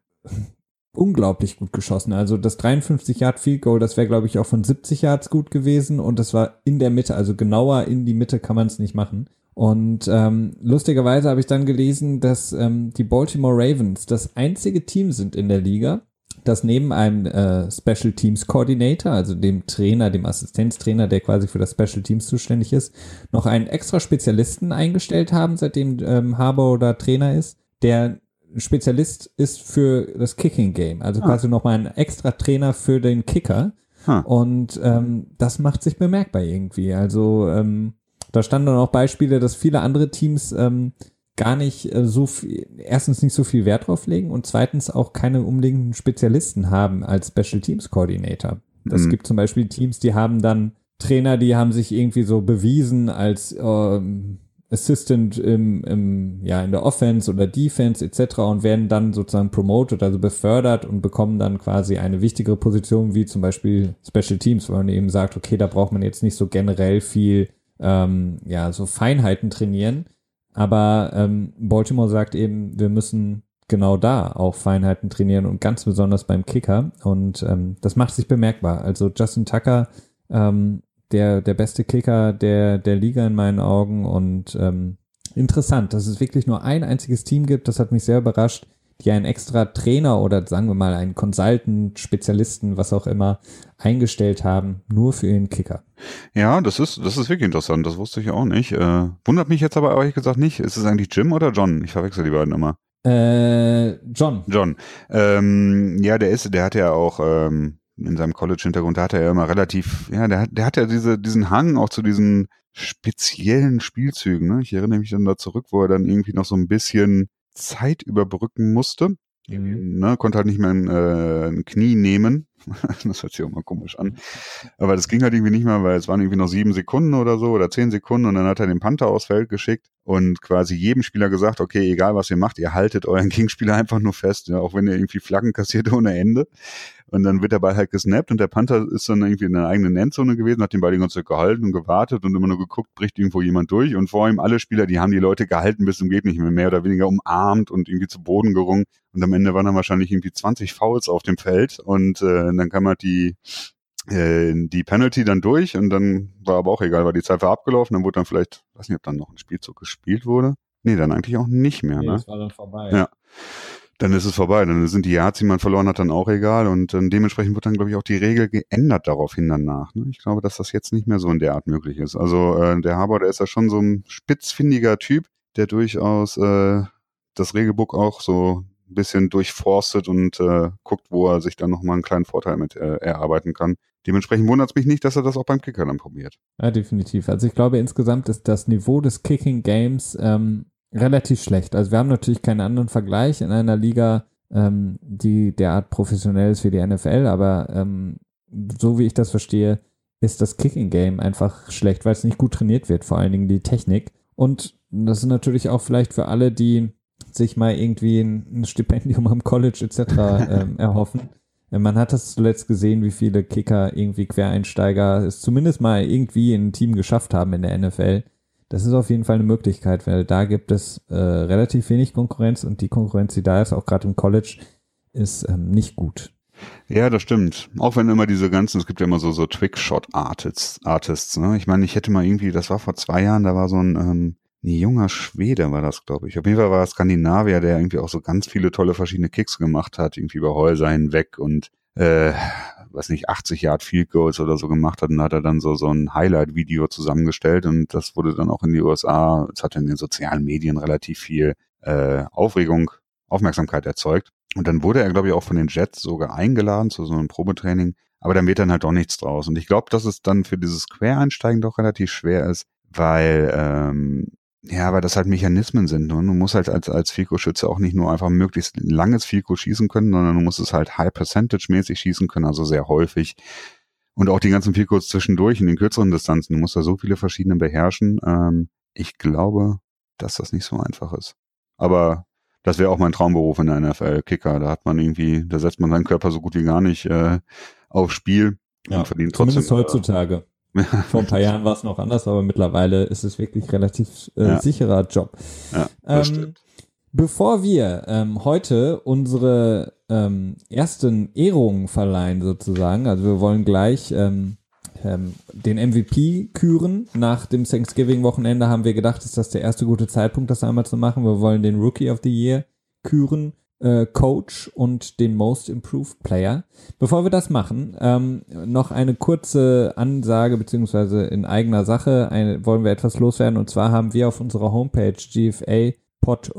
A: unglaublich gut geschossen. Also das 53 Yard Field Goal, das wäre glaube ich auch von 70 Yards gut gewesen und das war in der Mitte, also genauer in die Mitte kann man es nicht machen. Und ähm, lustigerweise habe ich dann gelesen, dass ähm, die Baltimore Ravens das einzige Team sind in der Liga, das neben einem äh, Special Teams Coordinator, also dem Trainer, dem Assistenztrainer, der quasi für das Special Teams zuständig ist, noch einen extra Spezialisten eingestellt haben, seitdem ähm, Harbour da Trainer ist, der Spezialist ist für das Kicking Game, also ah. quasi nochmal ein extra Trainer für den Kicker. Huh. Und ähm, das macht sich bemerkbar irgendwie. Also ähm, da standen dann auch Beispiele, dass viele andere Teams ähm, gar nicht äh, so viel, erstens nicht so viel Wert drauf legen und zweitens auch keine umliegenden Spezialisten haben als Special Teams Coordinator. Das mhm. gibt zum Beispiel Teams, die haben dann Trainer, die haben sich irgendwie so bewiesen als ähm, Assistant im, im, ja, in der Offense oder Defense etc. und werden dann sozusagen promoted, also befördert und bekommen dann quasi eine wichtigere Position wie zum Beispiel Special Teams, weil man eben sagt, okay, da braucht man jetzt nicht so generell viel, ähm, ja, so Feinheiten trainieren, aber ähm, Baltimore sagt eben, wir müssen genau da auch Feinheiten trainieren und ganz besonders beim Kicker. Und ähm, das macht sich bemerkbar. Also Justin Tucker, ähm, der, der beste Kicker der, der Liga in meinen Augen. Und ähm, interessant, dass es wirklich nur ein einziges Team gibt, das hat mich sehr überrascht, die einen extra Trainer oder sagen wir mal einen Consultant, Spezialisten, was auch immer, eingestellt haben, nur für ihren Kicker.
B: Ja, das ist, das ist wirklich interessant. Das wusste ich auch nicht. Äh, wundert mich jetzt aber ehrlich gesagt nicht. Ist es eigentlich Jim oder John? Ich verwechsel die beiden immer.
A: Äh, John.
B: John. Ähm, ja, der ist, der hat ja auch ähm, in seinem College-Hintergrund, da hat er ja immer relativ, ja, der, der hat ja diese, diesen Hang auch zu diesen speziellen Spielzügen. Ne? Ich erinnere mich dann da zurück, wo er dann irgendwie noch so ein bisschen Zeit überbrücken musste. Mhm. Ne, konnte halt nicht mehr ein, äh, ein Knie nehmen. <laughs> das hört sich auch mal komisch an. Aber das ging halt irgendwie nicht mehr, weil es waren irgendwie noch sieben Sekunden oder so oder zehn Sekunden und dann hat er den Panther aufs Feld geschickt und quasi jedem Spieler gesagt, okay, egal was ihr macht, ihr haltet euren <laughs> Gegenspieler einfach nur fest, ja, auch wenn ihr irgendwie Flaggen kassiert ohne Ende. Und dann wird der Ball halt gesnappt und der Panther ist dann irgendwie in der eigenen Endzone gewesen, hat den Ball die ganze Zeit gehalten und gewartet und immer nur geguckt, bricht irgendwo jemand durch. Und vor ihm alle Spieler, die haben die Leute gehalten bis zum geht nicht mehr, mehr oder weniger umarmt und irgendwie zu Boden gerungen. Und am Ende waren dann wahrscheinlich irgendwie 20 Fouls auf dem Feld und äh, dann kam halt die äh, die Penalty dann durch und dann war aber auch egal, war die Zeit war abgelaufen, dann wurde dann vielleicht, weiß nicht, ob dann noch ein Spielzug gespielt wurde. Nee, dann eigentlich auch nicht mehr. Nee, ne? das
A: war dann vorbei.
B: Ja dann ist es vorbei. Dann sind die Yards, die man verloren hat, dann auch egal. Und äh, dementsprechend wird dann, glaube ich, auch die Regel geändert daraufhin danach. Ne? Ich glaube, dass das jetzt nicht mehr so in der Art möglich ist. Also äh, der Haber, der ist ja schon so ein spitzfindiger Typ, der durchaus äh, das Regelbuch auch so ein bisschen durchforstet und äh, guckt, wo er sich dann nochmal einen kleinen Vorteil mit äh, erarbeiten kann. Dementsprechend wundert es mich nicht, dass er das auch beim Kicker dann probiert.
A: Ja, definitiv. Also ich glaube insgesamt ist das Niveau des Kicking Games ähm, relativ schlecht. Also wir haben natürlich keinen anderen Vergleich in einer Liga, ähm, die derart professionell ist wie die NFL, aber ähm, so wie ich das verstehe, ist das Kicking Game einfach schlecht, weil es nicht gut trainiert wird, vor allen Dingen die Technik. Und das ist natürlich auch vielleicht für alle, die sich mal irgendwie ein, Stipendium am College etc. ähm, <laughs> erhoffen. Äh, man hat das zuletzt gesehen, wie viele Kicker irgendwie Quereinsteiger es zumindest mal irgendwie in ein Team geschafft haben in der NFL. Das ist auf jeden Fall eine Möglichkeit, weil da gibt es äh, relativ wenig Konkurrenz und die Konkurrenz, die da ist, auch gerade im College, ist ähm, nicht gut.
B: Ja, das stimmt. Auch wenn immer diese ganzen, es gibt ja immer so, so Trickshot-Artists, Artists, ne? Ich meine, ich hätte mal irgendwie, das war vor zwei Jahren, da war so ein, ähm, ein junger Schwede war das, glaube ich. Auf jeden Fall war es Skandinavier, der irgendwie auch so ganz viele tolle verschiedene Kicks gemacht hat, irgendwie über Häuser hinweg und äh, was nicht, 80 Yard Field Goals oder so gemacht hat und hat er dann so, so ein Highlight-Video zusammengestellt und das wurde dann auch in die USA, es hat in den sozialen Medien relativ viel äh, Aufregung, Aufmerksamkeit erzeugt. Und dann wurde er, glaube ich, auch von den Jets sogar eingeladen zu so einem Probetraining. Aber dann wird dann halt doch nichts draus. Und ich glaube, dass es dann für dieses Quereinsteigen doch relativ schwer ist, weil ähm, ja, weil das halt Mechanismen sind. Und ne? du musst halt als, als Fico-Schütze auch nicht nur einfach möglichst langes Fico schießen können, sondern du musst es halt high-percentage-mäßig schießen können, also sehr häufig. Und auch die ganzen Ficos zwischendurch in den kürzeren Distanzen. Du musst da so viele verschiedene beherrschen. Ähm, ich glaube, dass das nicht so einfach ist. Aber das wäre auch mein Traumberuf in der NFL, Kicker. Da hat man irgendwie, da setzt man seinen Körper so gut wie gar nicht äh, aufs Spiel
A: ja, und verdient trotzdem. Zumindest heutzutage. <laughs> Vor ein paar Jahren war es noch anders, aber mittlerweile ist es wirklich relativ äh, ja. sicherer Job.
B: Ja, das ähm, stimmt.
A: Bevor wir ähm, heute unsere ähm, ersten Ehrungen verleihen sozusagen, also wir wollen gleich ähm, ähm, den MVP küren. Nach dem Thanksgiving-Wochenende haben wir gedacht, ist das der erste gute Zeitpunkt, das einmal zu machen. Wir wollen den Rookie of the Year küren äh, Coach und den Most Improved Player. Bevor wir das machen, ähm, noch eine kurze Ansage beziehungsweise in eigener Sache eine, wollen wir etwas loswerden und zwar haben wir auf unserer Homepage gfapod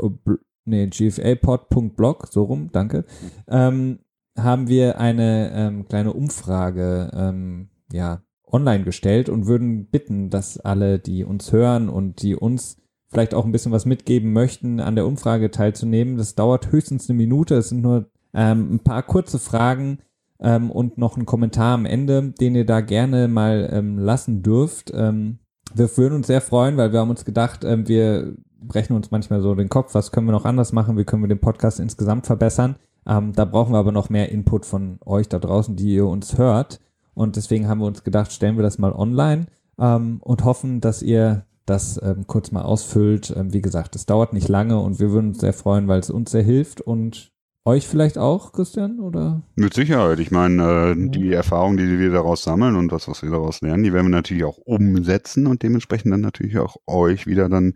A: nee, gfapod.blog, so rum, danke, ähm, haben wir eine ähm, kleine Umfrage ähm, ja, online gestellt und würden bitten, dass alle, die uns hören und die uns vielleicht auch ein bisschen was mitgeben möchten, an der Umfrage teilzunehmen. Das dauert höchstens eine Minute. Es sind nur ähm, ein paar kurze Fragen ähm, und noch ein Kommentar am Ende, den ihr da gerne mal ähm, lassen dürft. Ähm, wir würden uns sehr freuen, weil wir haben uns gedacht, ähm, wir brechen uns manchmal so den Kopf, was können wir noch anders machen, wie können wir den Podcast insgesamt verbessern. Ähm, da brauchen wir aber noch mehr Input von euch da draußen, die ihr uns hört. Und deswegen haben wir uns gedacht, stellen wir das mal online und hoffen, dass ihr das ähm, kurz mal ausfüllt. Ähm, wie gesagt, es dauert nicht lange und wir würden uns sehr freuen, weil es uns sehr hilft und euch vielleicht auch, Christian, oder?
B: Mit Sicherheit. Ich meine, äh, ja. die Erfahrungen, die wir daraus sammeln und das, was wir daraus lernen, die werden wir natürlich auch umsetzen und dementsprechend dann natürlich auch euch wieder dann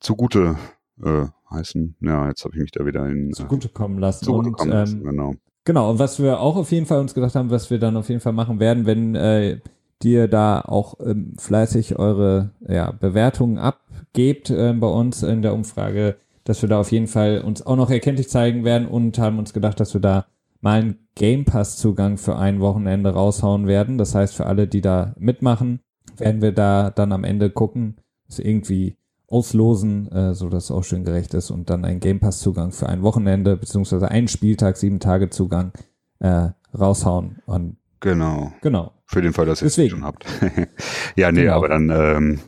B: zugute äh, heißen. Ja, jetzt habe ich mich da wieder in
A: äh, zugutekommen lassen.
B: Zugutekommen und, lassen, ähm, genau.
A: Genau, und was wir auch auf jeden Fall uns gedacht haben, was wir dann auf jeden Fall machen werden, wenn äh, dir da auch ähm, fleißig eure ja, Bewertungen abgebt äh, bei uns in der Umfrage, dass wir da auf jeden Fall uns auch noch erkenntlich zeigen werden und haben uns gedacht, dass wir da mal einen Game Pass Zugang für ein Wochenende raushauen werden. Das heißt, für alle, die da mitmachen, werden wir da dann am Ende gucken, dass irgendwie auslosen, äh, so dass es auch schön gerecht ist und dann ein Game Pass Zugang für ein Wochenende beziehungsweise einen Spieltag, sieben Tage Zugang äh, raushauen. Und
B: genau.
A: Genau.
B: Für den Fall, dass ihr es schon habt. <laughs> ja, nee, genau. aber dann ähm,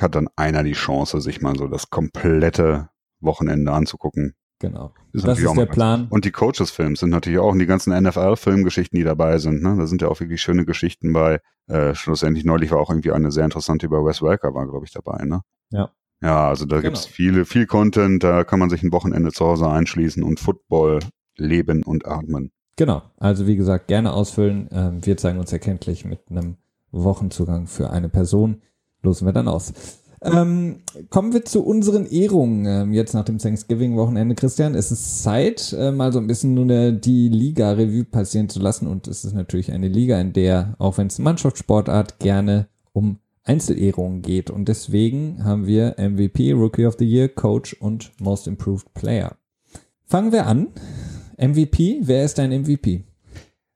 B: hat dann einer die Chance, sich mal so das komplette Wochenende anzugucken.
A: Genau. Ist das ist der Plan.
B: Und die Coaches-Films sind natürlich auch in die ganzen NFL-Filmgeschichten, die dabei sind. Ne? Da sind ja auch wirklich schöne Geschichten bei. Äh, schlussendlich neulich war auch irgendwie eine sehr interessante über Wes Welker, war, glaube ich, dabei. Ne?
A: Ja.
B: Ja, also da genau. gibt's viele, viel Content, da kann man sich ein Wochenende zu Hause einschließen und Football leben und atmen.
A: Genau, also wie gesagt, gerne ausfüllen. Ähm, wir zeigen uns erkenntlich mit einem Wochenzugang für eine Person. Losen wir dann aus. Ähm, kommen wir zu unseren Ehrungen ähm, jetzt nach dem Thanksgiving-Wochenende, Christian. Es ist Zeit, äh, mal so ein bisschen nur eine, die Liga-Revue passieren zu lassen. Und es ist natürlich eine Liga, in der, auch wenn es Mannschaftssportart, gerne um Einzelehrungen geht. Und deswegen haben wir MVP, Rookie of the Year, Coach und Most Improved Player. Fangen wir an. MVP, wer ist dein MVP?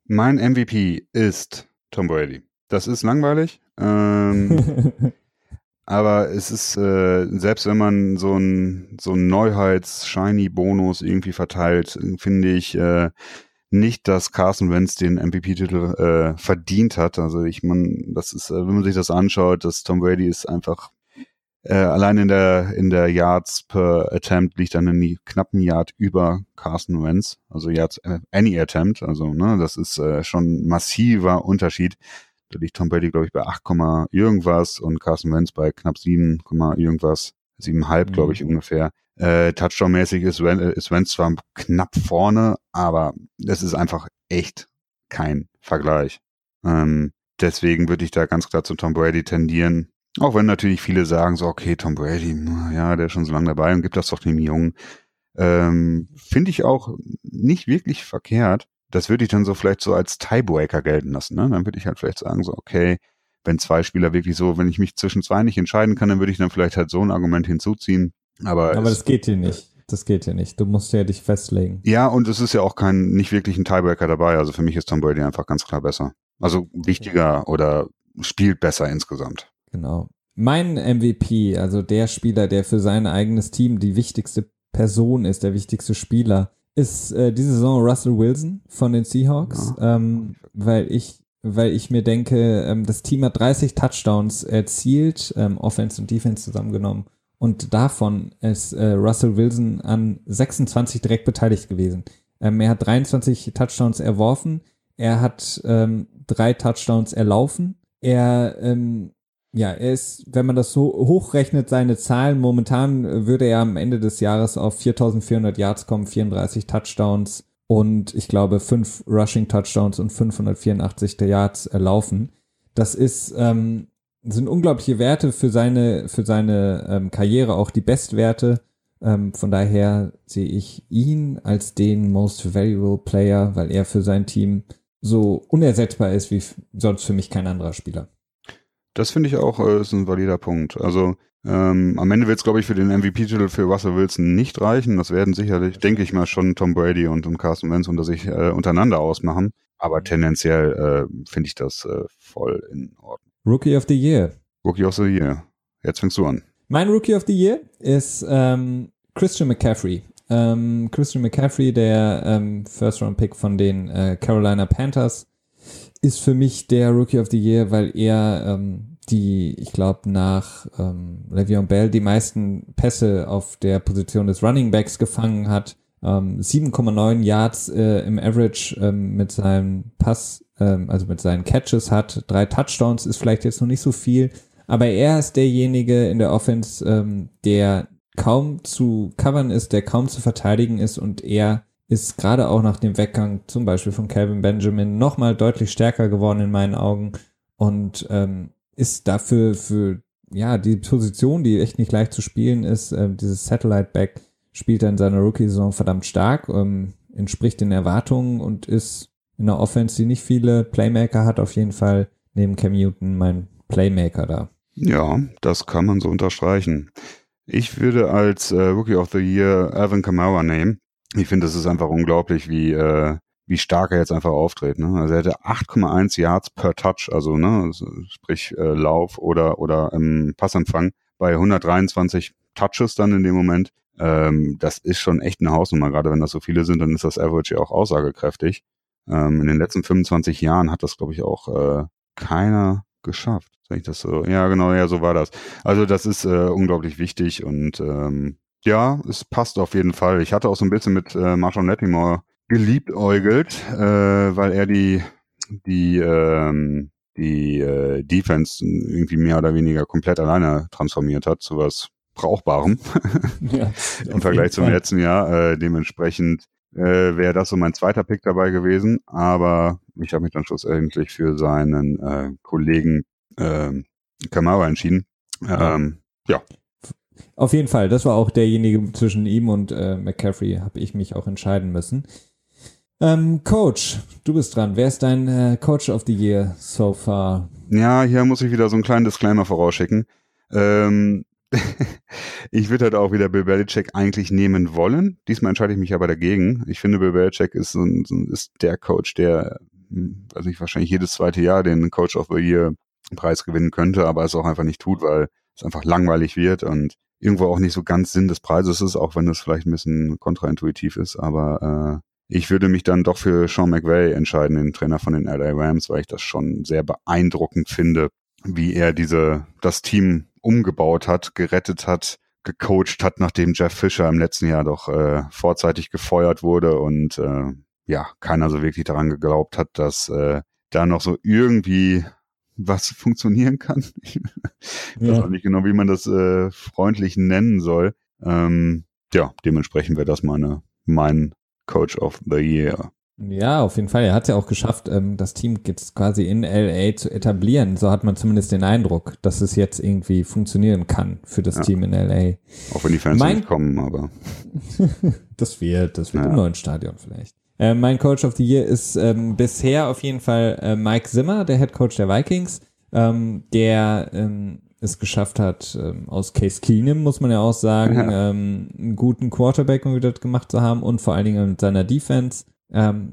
B: Mein MVP ist Tom Brady. Das ist langweilig. Ähm, <laughs> aber es ist, äh, selbst wenn man so ein so ein Neuheits-Shiny-Bonus irgendwie verteilt, finde ich, äh, nicht, dass Carson Wentz den MVP-Titel äh, verdient hat. Also ich meine, das ist, äh, wenn man sich das anschaut, dass Tom Brady ist einfach äh, allein in der in der Yards per Attempt liegt dann einen knappen Yard über Carson Wentz, also Yards äh, any Attempt, also ne, das ist äh, schon massiver Unterschied. Da liegt Tom Brady glaube ich bei 8, irgendwas und Carson Wentz bei knapp 7, irgendwas, 7,5 mhm. glaube ich ungefähr. Äh, Touchdown-mäßig ist, ist Wentz zwar knapp vorne, aber es ist einfach echt kein Vergleich. Ähm, deswegen würde ich da ganz klar zu Tom Brady tendieren. Auch wenn natürlich viele sagen so, okay, Tom Brady, ja, der ist schon so lange dabei und gibt das doch dem Jungen. Ähm, Finde ich auch nicht wirklich verkehrt. Das würde ich dann so vielleicht so als Tiebreaker gelten lassen. Ne? Dann würde ich halt vielleicht sagen so, okay, wenn zwei Spieler wirklich so, wenn ich mich zwischen zwei nicht entscheiden kann, dann würde ich dann vielleicht halt so ein Argument hinzuziehen. Aber,
A: aber das geht hier nicht. Das geht hier nicht. Du musst ja dich festlegen.
B: Ja, und es ist ja auch kein, nicht wirklich ein Tiebreaker dabei. Also für mich ist Tom Brady einfach ganz klar besser. Also wichtiger oder spielt besser insgesamt.
A: Genau. Mein MVP, also der Spieler, der für sein eigenes Team die wichtigste Person ist, der wichtigste Spieler, ist äh, diese Saison Russell Wilson von den Seahawks, ja. ähm, weil ich weil ich mir denke, ähm, das Team hat 30 Touchdowns erzielt, ähm, Offense und Defense zusammengenommen und davon ist äh, Russell Wilson an 26 direkt beteiligt gewesen. Ähm, er hat 23 Touchdowns erworfen, er hat ähm, drei Touchdowns erlaufen. Er, ähm, ja, er ist, wenn man das so hochrechnet, seine Zahlen, momentan würde er am Ende des Jahres auf 4400 Yards kommen, 34 Touchdowns und ich glaube fünf Rushing Touchdowns und 584 Yards erlaufen. Das ist ähm, sind unglaubliche Werte für seine, für seine ähm, Karriere, auch die Bestwerte. Ähm, von daher sehe ich ihn als den Most Valuable Player, weil er für sein Team so unersetzbar ist wie sonst für mich kein anderer Spieler.
B: Das finde ich auch äh, ist ein valider Punkt. Also ähm, am Ende wird es, glaube ich, für den MVP-Titel für Russell Wilson nicht reichen. Das werden sicherlich, denke ich mal, schon Tom Brady und, und Carson Wentz unter sich äh, untereinander ausmachen. Aber tendenziell äh, finde ich das äh, voll in Ordnung.
A: Rookie of the Year.
B: Rookie of the Year. Jetzt fängst du an.
A: Mein Rookie of the Year ist ähm, Christian McCaffrey. Ähm, Christian McCaffrey, der ähm, First-Round-Pick von den äh, Carolina Panthers, ist für mich der Rookie of the Year, weil er ähm, die, ich glaube, nach ähm, Le'Veon Bell die meisten Pässe auf der Position des Running Backs gefangen hat. Ähm, 7,9 Yards äh, im Average ähm, mit seinem Pass ähm, also mit seinen Catches hat. Drei Touchdowns ist vielleicht jetzt noch nicht so viel, Aber er ist derjenige in der Offense, ähm, der kaum zu covern ist, der kaum zu verteidigen ist und er ist gerade auch nach dem Weggang zum Beispiel von Calvin Benjamin nochmal deutlich stärker geworden in meinen Augen und ähm, ist dafür für ja die Position, die echt nicht leicht zu spielen ist, äh, dieses Satellite Back spielt er in seiner Rookie-Saison verdammt stark, ähm, entspricht den Erwartungen und ist in der Offense, die nicht viele Playmaker hat, auf jeden Fall neben Cam Newton mein Playmaker da.
B: Ja, das kann man so unterstreichen. Ich würde als äh, Rookie of the Year Alvin Kamara nehmen. Ich finde, es ist einfach unglaublich, wie, äh, wie stark er jetzt einfach auftritt. Ne? Also er hatte 8,1 Yards per Touch, also ne, sprich äh, Lauf oder, oder ähm, Passempfang bei 123 Touches dann in dem Moment. Ähm, das ist schon echt eine Hausnummer. Gerade wenn das so viele sind, dann ist das Average ja auch aussagekräftig. Ähm, in den letzten 25 Jahren hat das, glaube ich, auch äh, keiner geschafft. Sag ich das so? Ja, genau, ja, so war das. Also das ist äh, unglaublich wichtig und ähm, ja, es passt auf jeden Fall. Ich hatte auch so ein bisschen mit äh, Marshall Nettimore geliebäugelt, äh, weil er die die ähm, die äh, Defense irgendwie mehr oder weniger komplett alleine transformiert hat zu was Brauchbarem <laughs> ja, <laughs> im Vergleich zum Fall. letzten Jahr. Äh, dementsprechend äh, wäre das so mein zweiter Pick dabei gewesen, aber ich habe mich dann schlussendlich für seinen äh, Kollegen äh, Kamara entschieden. Ähm, ja.
A: Auf jeden Fall, das war auch derjenige zwischen ihm und äh, McCaffrey, habe ich mich auch entscheiden müssen. Ähm, Coach, du bist dran. Wer ist dein äh, Coach of the Year so far?
B: Ja, hier muss ich wieder so einen kleinen Disclaimer vorausschicken. Ähm, <laughs> ich würde halt auch wieder Bill Belichick eigentlich nehmen wollen. Diesmal entscheide ich mich aber dagegen. Ich finde, Bill Belichick ist, ein, ist der Coach, der, hm, also ich wahrscheinlich jedes zweite Jahr den Coach of the Year Preis gewinnen könnte, aber es auch einfach nicht tut, weil es einfach langweilig wird und irgendwo auch nicht so ganz Sinn des Preises ist, auch wenn das vielleicht ein bisschen kontraintuitiv ist. Aber äh, ich würde mich dann doch für Sean McVay entscheiden, den Trainer von den LA Rams, weil ich das schon sehr beeindruckend finde, wie er diese das Team umgebaut hat, gerettet hat, gecoacht hat, nachdem Jeff Fisher im letzten Jahr doch äh, vorzeitig gefeuert wurde und äh, ja, keiner so wirklich daran geglaubt hat, dass äh, da noch so irgendwie was funktionieren kann. <laughs> ich ja. weiß auch nicht genau, wie man das äh, freundlich nennen soll. Ähm, ja, dementsprechend wäre das meine, mein Coach of the Year.
A: Ja, auf jeden Fall. Er hat es ja auch geschafft, ähm, das Team jetzt quasi in LA zu etablieren. So hat man zumindest den Eindruck, dass es jetzt irgendwie funktionieren kann für das ja. Team in LA.
B: Auch wenn die Fans mein nicht kommen, aber. <laughs>
A: das wird, das wird ja. im neuen Stadion vielleicht. Äh, mein Coach of the Year ist ähm, bisher auf jeden Fall äh, Mike Zimmer, der Head Coach der Vikings, ähm, der ähm, es geschafft hat, ähm, aus Case Keenum, muss man ja auch sagen, ja. Ähm, einen guten Quarterback wieder gemacht zu haben und vor allen Dingen mit seiner Defense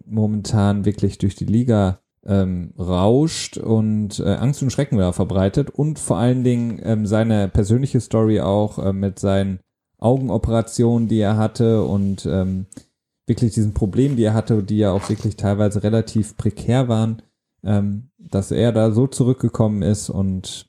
A: momentan wirklich durch die Liga ähm, rauscht und äh, Angst und Schrecken wieder verbreitet und vor allen Dingen ähm, seine persönliche Story auch äh, mit seinen Augenoperationen, die er hatte und ähm, wirklich diesen Problemen, die er hatte, die ja auch wirklich teilweise relativ prekär waren, ähm, dass er da so zurückgekommen ist und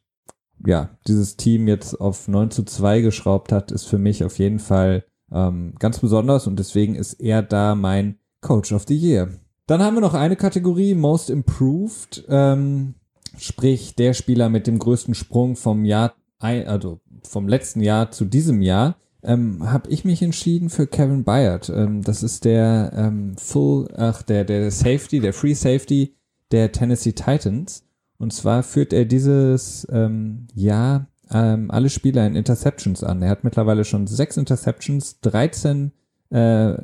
A: ja, dieses Team jetzt auf 9 zu 2 geschraubt hat, ist für mich auf jeden Fall ähm, ganz besonders und deswegen ist er da mein Coach of the Year. Dann haben wir noch eine Kategorie, Most Improved, ähm, sprich der Spieler mit dem größten Sprung vom Jahr, also vom letzten Jahr zu diesem Jahr. Ähm, habe ich mich entschieden für Kevin Byard. Ähm, das ist der ähm, Full, ach, der, der Safety, der Free Safety der Tennessee Titans. Und zwar führt er dieses ähm, Jahr ähm, alle Spieler in Interceptions an. Er hat mittlerweile schon sechs Interceptions, 13 äh,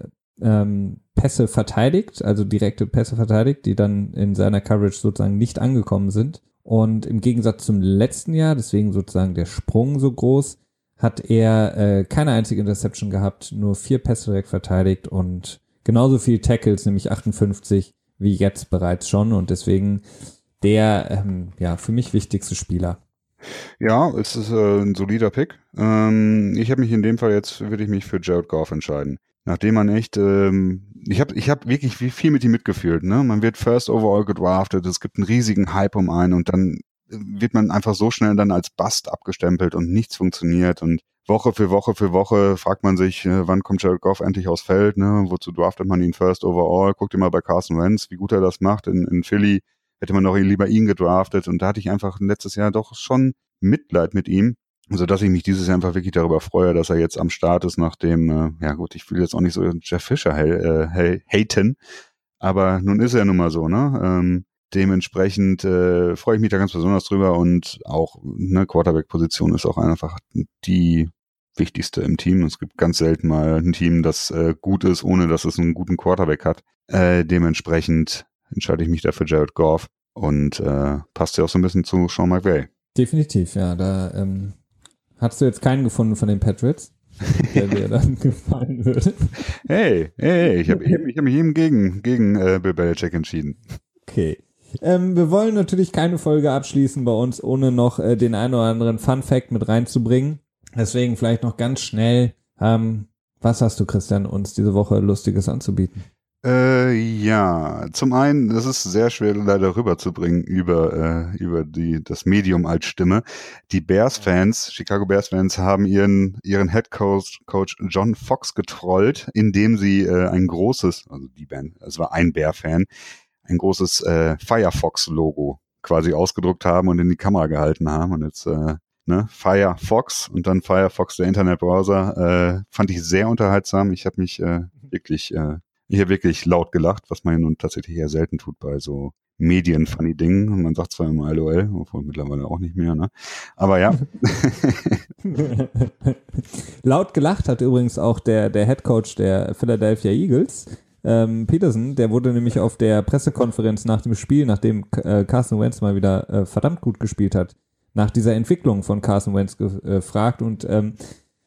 A: ähm, Pässe verteidigt, also direkte Pässe verteidigt, die dann in seiner Coverage sozusagen nicht angekommen sind. Und im Gegensatz zum letzten Jahr, deswegen sozusagen der Sprung so groß, hat er äh, keine einzige Interception gehabt, nur vier Pässe direkt verteidigt und genauso viel Tackles, nämlich 58, wie jetzt bereits schon. Und deswegen der ähm, ja für mich wichtigste Spieler.
B: Ja, es ist äh, ein solider Pick. Ähm, ich habe mich in dem Fall jetzt, würde ich mich für Jared Goff entscheiden nachdem man echt, ähm, ich habe ich hab wirklich viel mit ihm mitgefühlt. Ne? Man wird first overall gedraftet, es gibt einen riesigen Hype um einen und dann wird man einfach so schnell dann als Bust abgestempelt und nichts funktioniert und Woche für Woche für Woche fragt man sich, äh, wann kommt Jared Goff endlich aufs Feld, ne? Wozu draftet man ihn first overall? Guckt ihr mal bei Carson Wentz, wie gut er das macht. In, in Philly hätte man doch lieber ihn gedraftet und da hatte ich einfach letztes Jahr doch schon Mitleid mit ihm, so dass ich mich dieses Jahr einfach wirklich darüber freue, dass er jetzt am Start ist, nachdem, äh, ja gut, ich will jetzt auch nicht so Jeff Fischer äh, haten, aber nun ist er nun mal so, ne? Ähm, dementsprechend äh, freue ich mich da ganz besonders drüber und auch eine Quarterback-Position ist auch einfach die wichtigste im Team. Es gibt ganz selten mal ein Team, das äh, gut ist, ohne dass es einen guten Quarterback hat. Äh, dementsprechend entscheide ich mich da für Jared Goff und äh, passt ja auch so ein bisschen zu Sean McVay.
A: Definitiv, ja. Da ähm, hast du jetzt keinen gefunden von den Patriots, der dir dann <laughs> gefallen würde.
B: Hey, hey, ich habe hab mich eben gegen, gegen äh, Bill Belichick entschieden.
A: Okay. Ähm, wir wollen natürlich keine Folge abschließen bei uns, ohne noch äh, den einen oder anderen Fun Fact mit reinzubringen. Deswegen vielleicht noch ganz schnell, ähm, was hast du, Christian, uns diese Woche Lustiges anzubieten?
B: Äh, ja, zum einen, das ist sehr schwer leider rüberzubringen über, äh, über die, das Medium als Stimme. Die Bears-Fans, Chicago Bears-Fans haben ihren, ihren Head Coach, Coach John Fox getrollt, indem sie äh, ein großes, also die Band, es war ein Bear-Fan, ein großes äh, Firefox-Logo quasi ausgedruckt haben und in die Kamera gehalten haben. Und jetzt äh, ne, Firefox und dann Firefox, der Internetbrowser, äh, fand ich sehr unterhaltsam. Ich habe mich äh, wirklich, äh, ich habe wirklich laut gelacht, was man ja nun tatsächlich eher selten tut bei so Medien-funny Dingen. Man sagt zwar immer LOL, obwohl mittlerweile auch nicht mehr, ne? Aber ja. <laughs>
A: laut gelacht hat übrigens auch der, der Head Coach der Philadelphia Eagles ähm, Peterson, der wurde nämlich auf der Pressekonferenz nach dem Spiel, nachdem äh, Carson Wentz mal wieder äh, verdammt gut gespielt hat, nach dieser Entwicklung von Carson Wentz gefragt und ähm,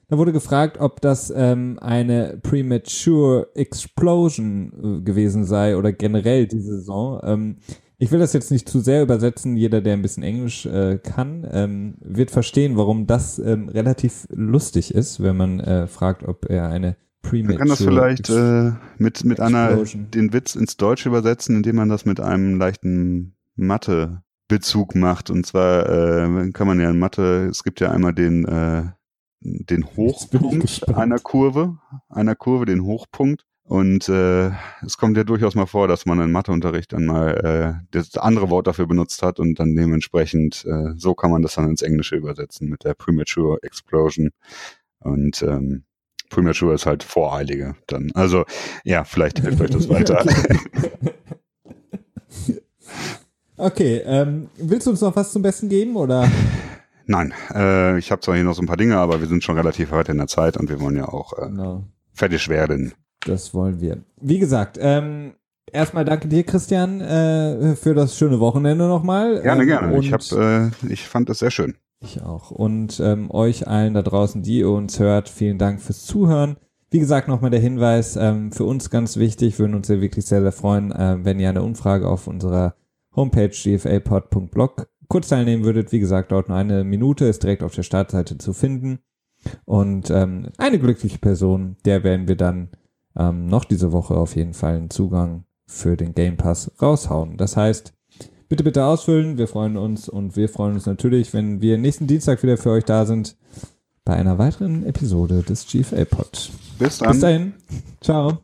A: da wurde gefragt, ob das ähm, eine premature explosion äh, gewesen sei oder generell diese Saison. Ähm, ich will das jetzt nicht zu sehr übersetzen. Jeder, der ein bisschen Englisch äh, kann, ähm, wird verstehen, warum das ähm, relativ lustig ist, wenn man äh, fragt, ob er eine
B: man kann das vielleicht äh, mit, mit einer, den Witz ins Deutsche übersetzen, indem man das mit einem leichten Mathe-Bezug macht. Und zwar äh, kann man ja in Mathe, es gibt ja einmal den, äh, den Hochpunkt einer Kurve, einer Kurve, den Hochpunkt. Und äh, es kommt ja durchaus mal vor, dass man in Matheunterricht dann mal äh, das andere Wort dafür benutzt hat und dann dementsprechend, äh, so kann man das dann ins Englische übersetzen mit der Premature Explosion. Und ähm, Premature ist halt voreilige dann. Also ja, vielleicht hilft euch das <laughs> weiter.
A: okay, ähm, willst du uns noch was zum Besten geben oder?
B: Nein, äh, ich habe zwar hier noch so ein paar Dinge, aber wir sind schon relativ weit in der Zeit und wir wollen ja auch äh, genau. fertig werden.
A: Das wollen wir. Wie gesagt, ähm, erstmal danke dir, Christian, äh, für das schöne Wochenende nochmal.
B: Gerne, ähm, gerne. Ich, hab, äh, ich fand es sehr schön.
A: Ich auch. Und ähm, euch allen da draußen, die ihr uns hört, vielen Dank fürs Zuhören. Wie gesagt, nochmal der Hinweis, ähm, für uns ganz wichtig, würden uns ja wirklich sehr, sehr freuen, äh, wenn ihr eine Umfrage auf unserer Homepage gfapod.blog kurz teilnehmen würdet. Wie gesagt, dauert nur eine Minute, ist direkt auf der Startseite zu finden. Und ähm, eine glückliche Person, der werden wir dann ähm, noch diese Woche auf jeden Fall einen Zugang für den Game Pass raushauen. Das heißt, bitte, bitte ausfüllen. Wir freuen uns und wir freuen uns natürlich, wenn wir nächsten Dienstag wieder für euch da sind bei einer weiteren Episode des GFA Pod.
B: Bis dann. Bis
A: dahin. Ciao.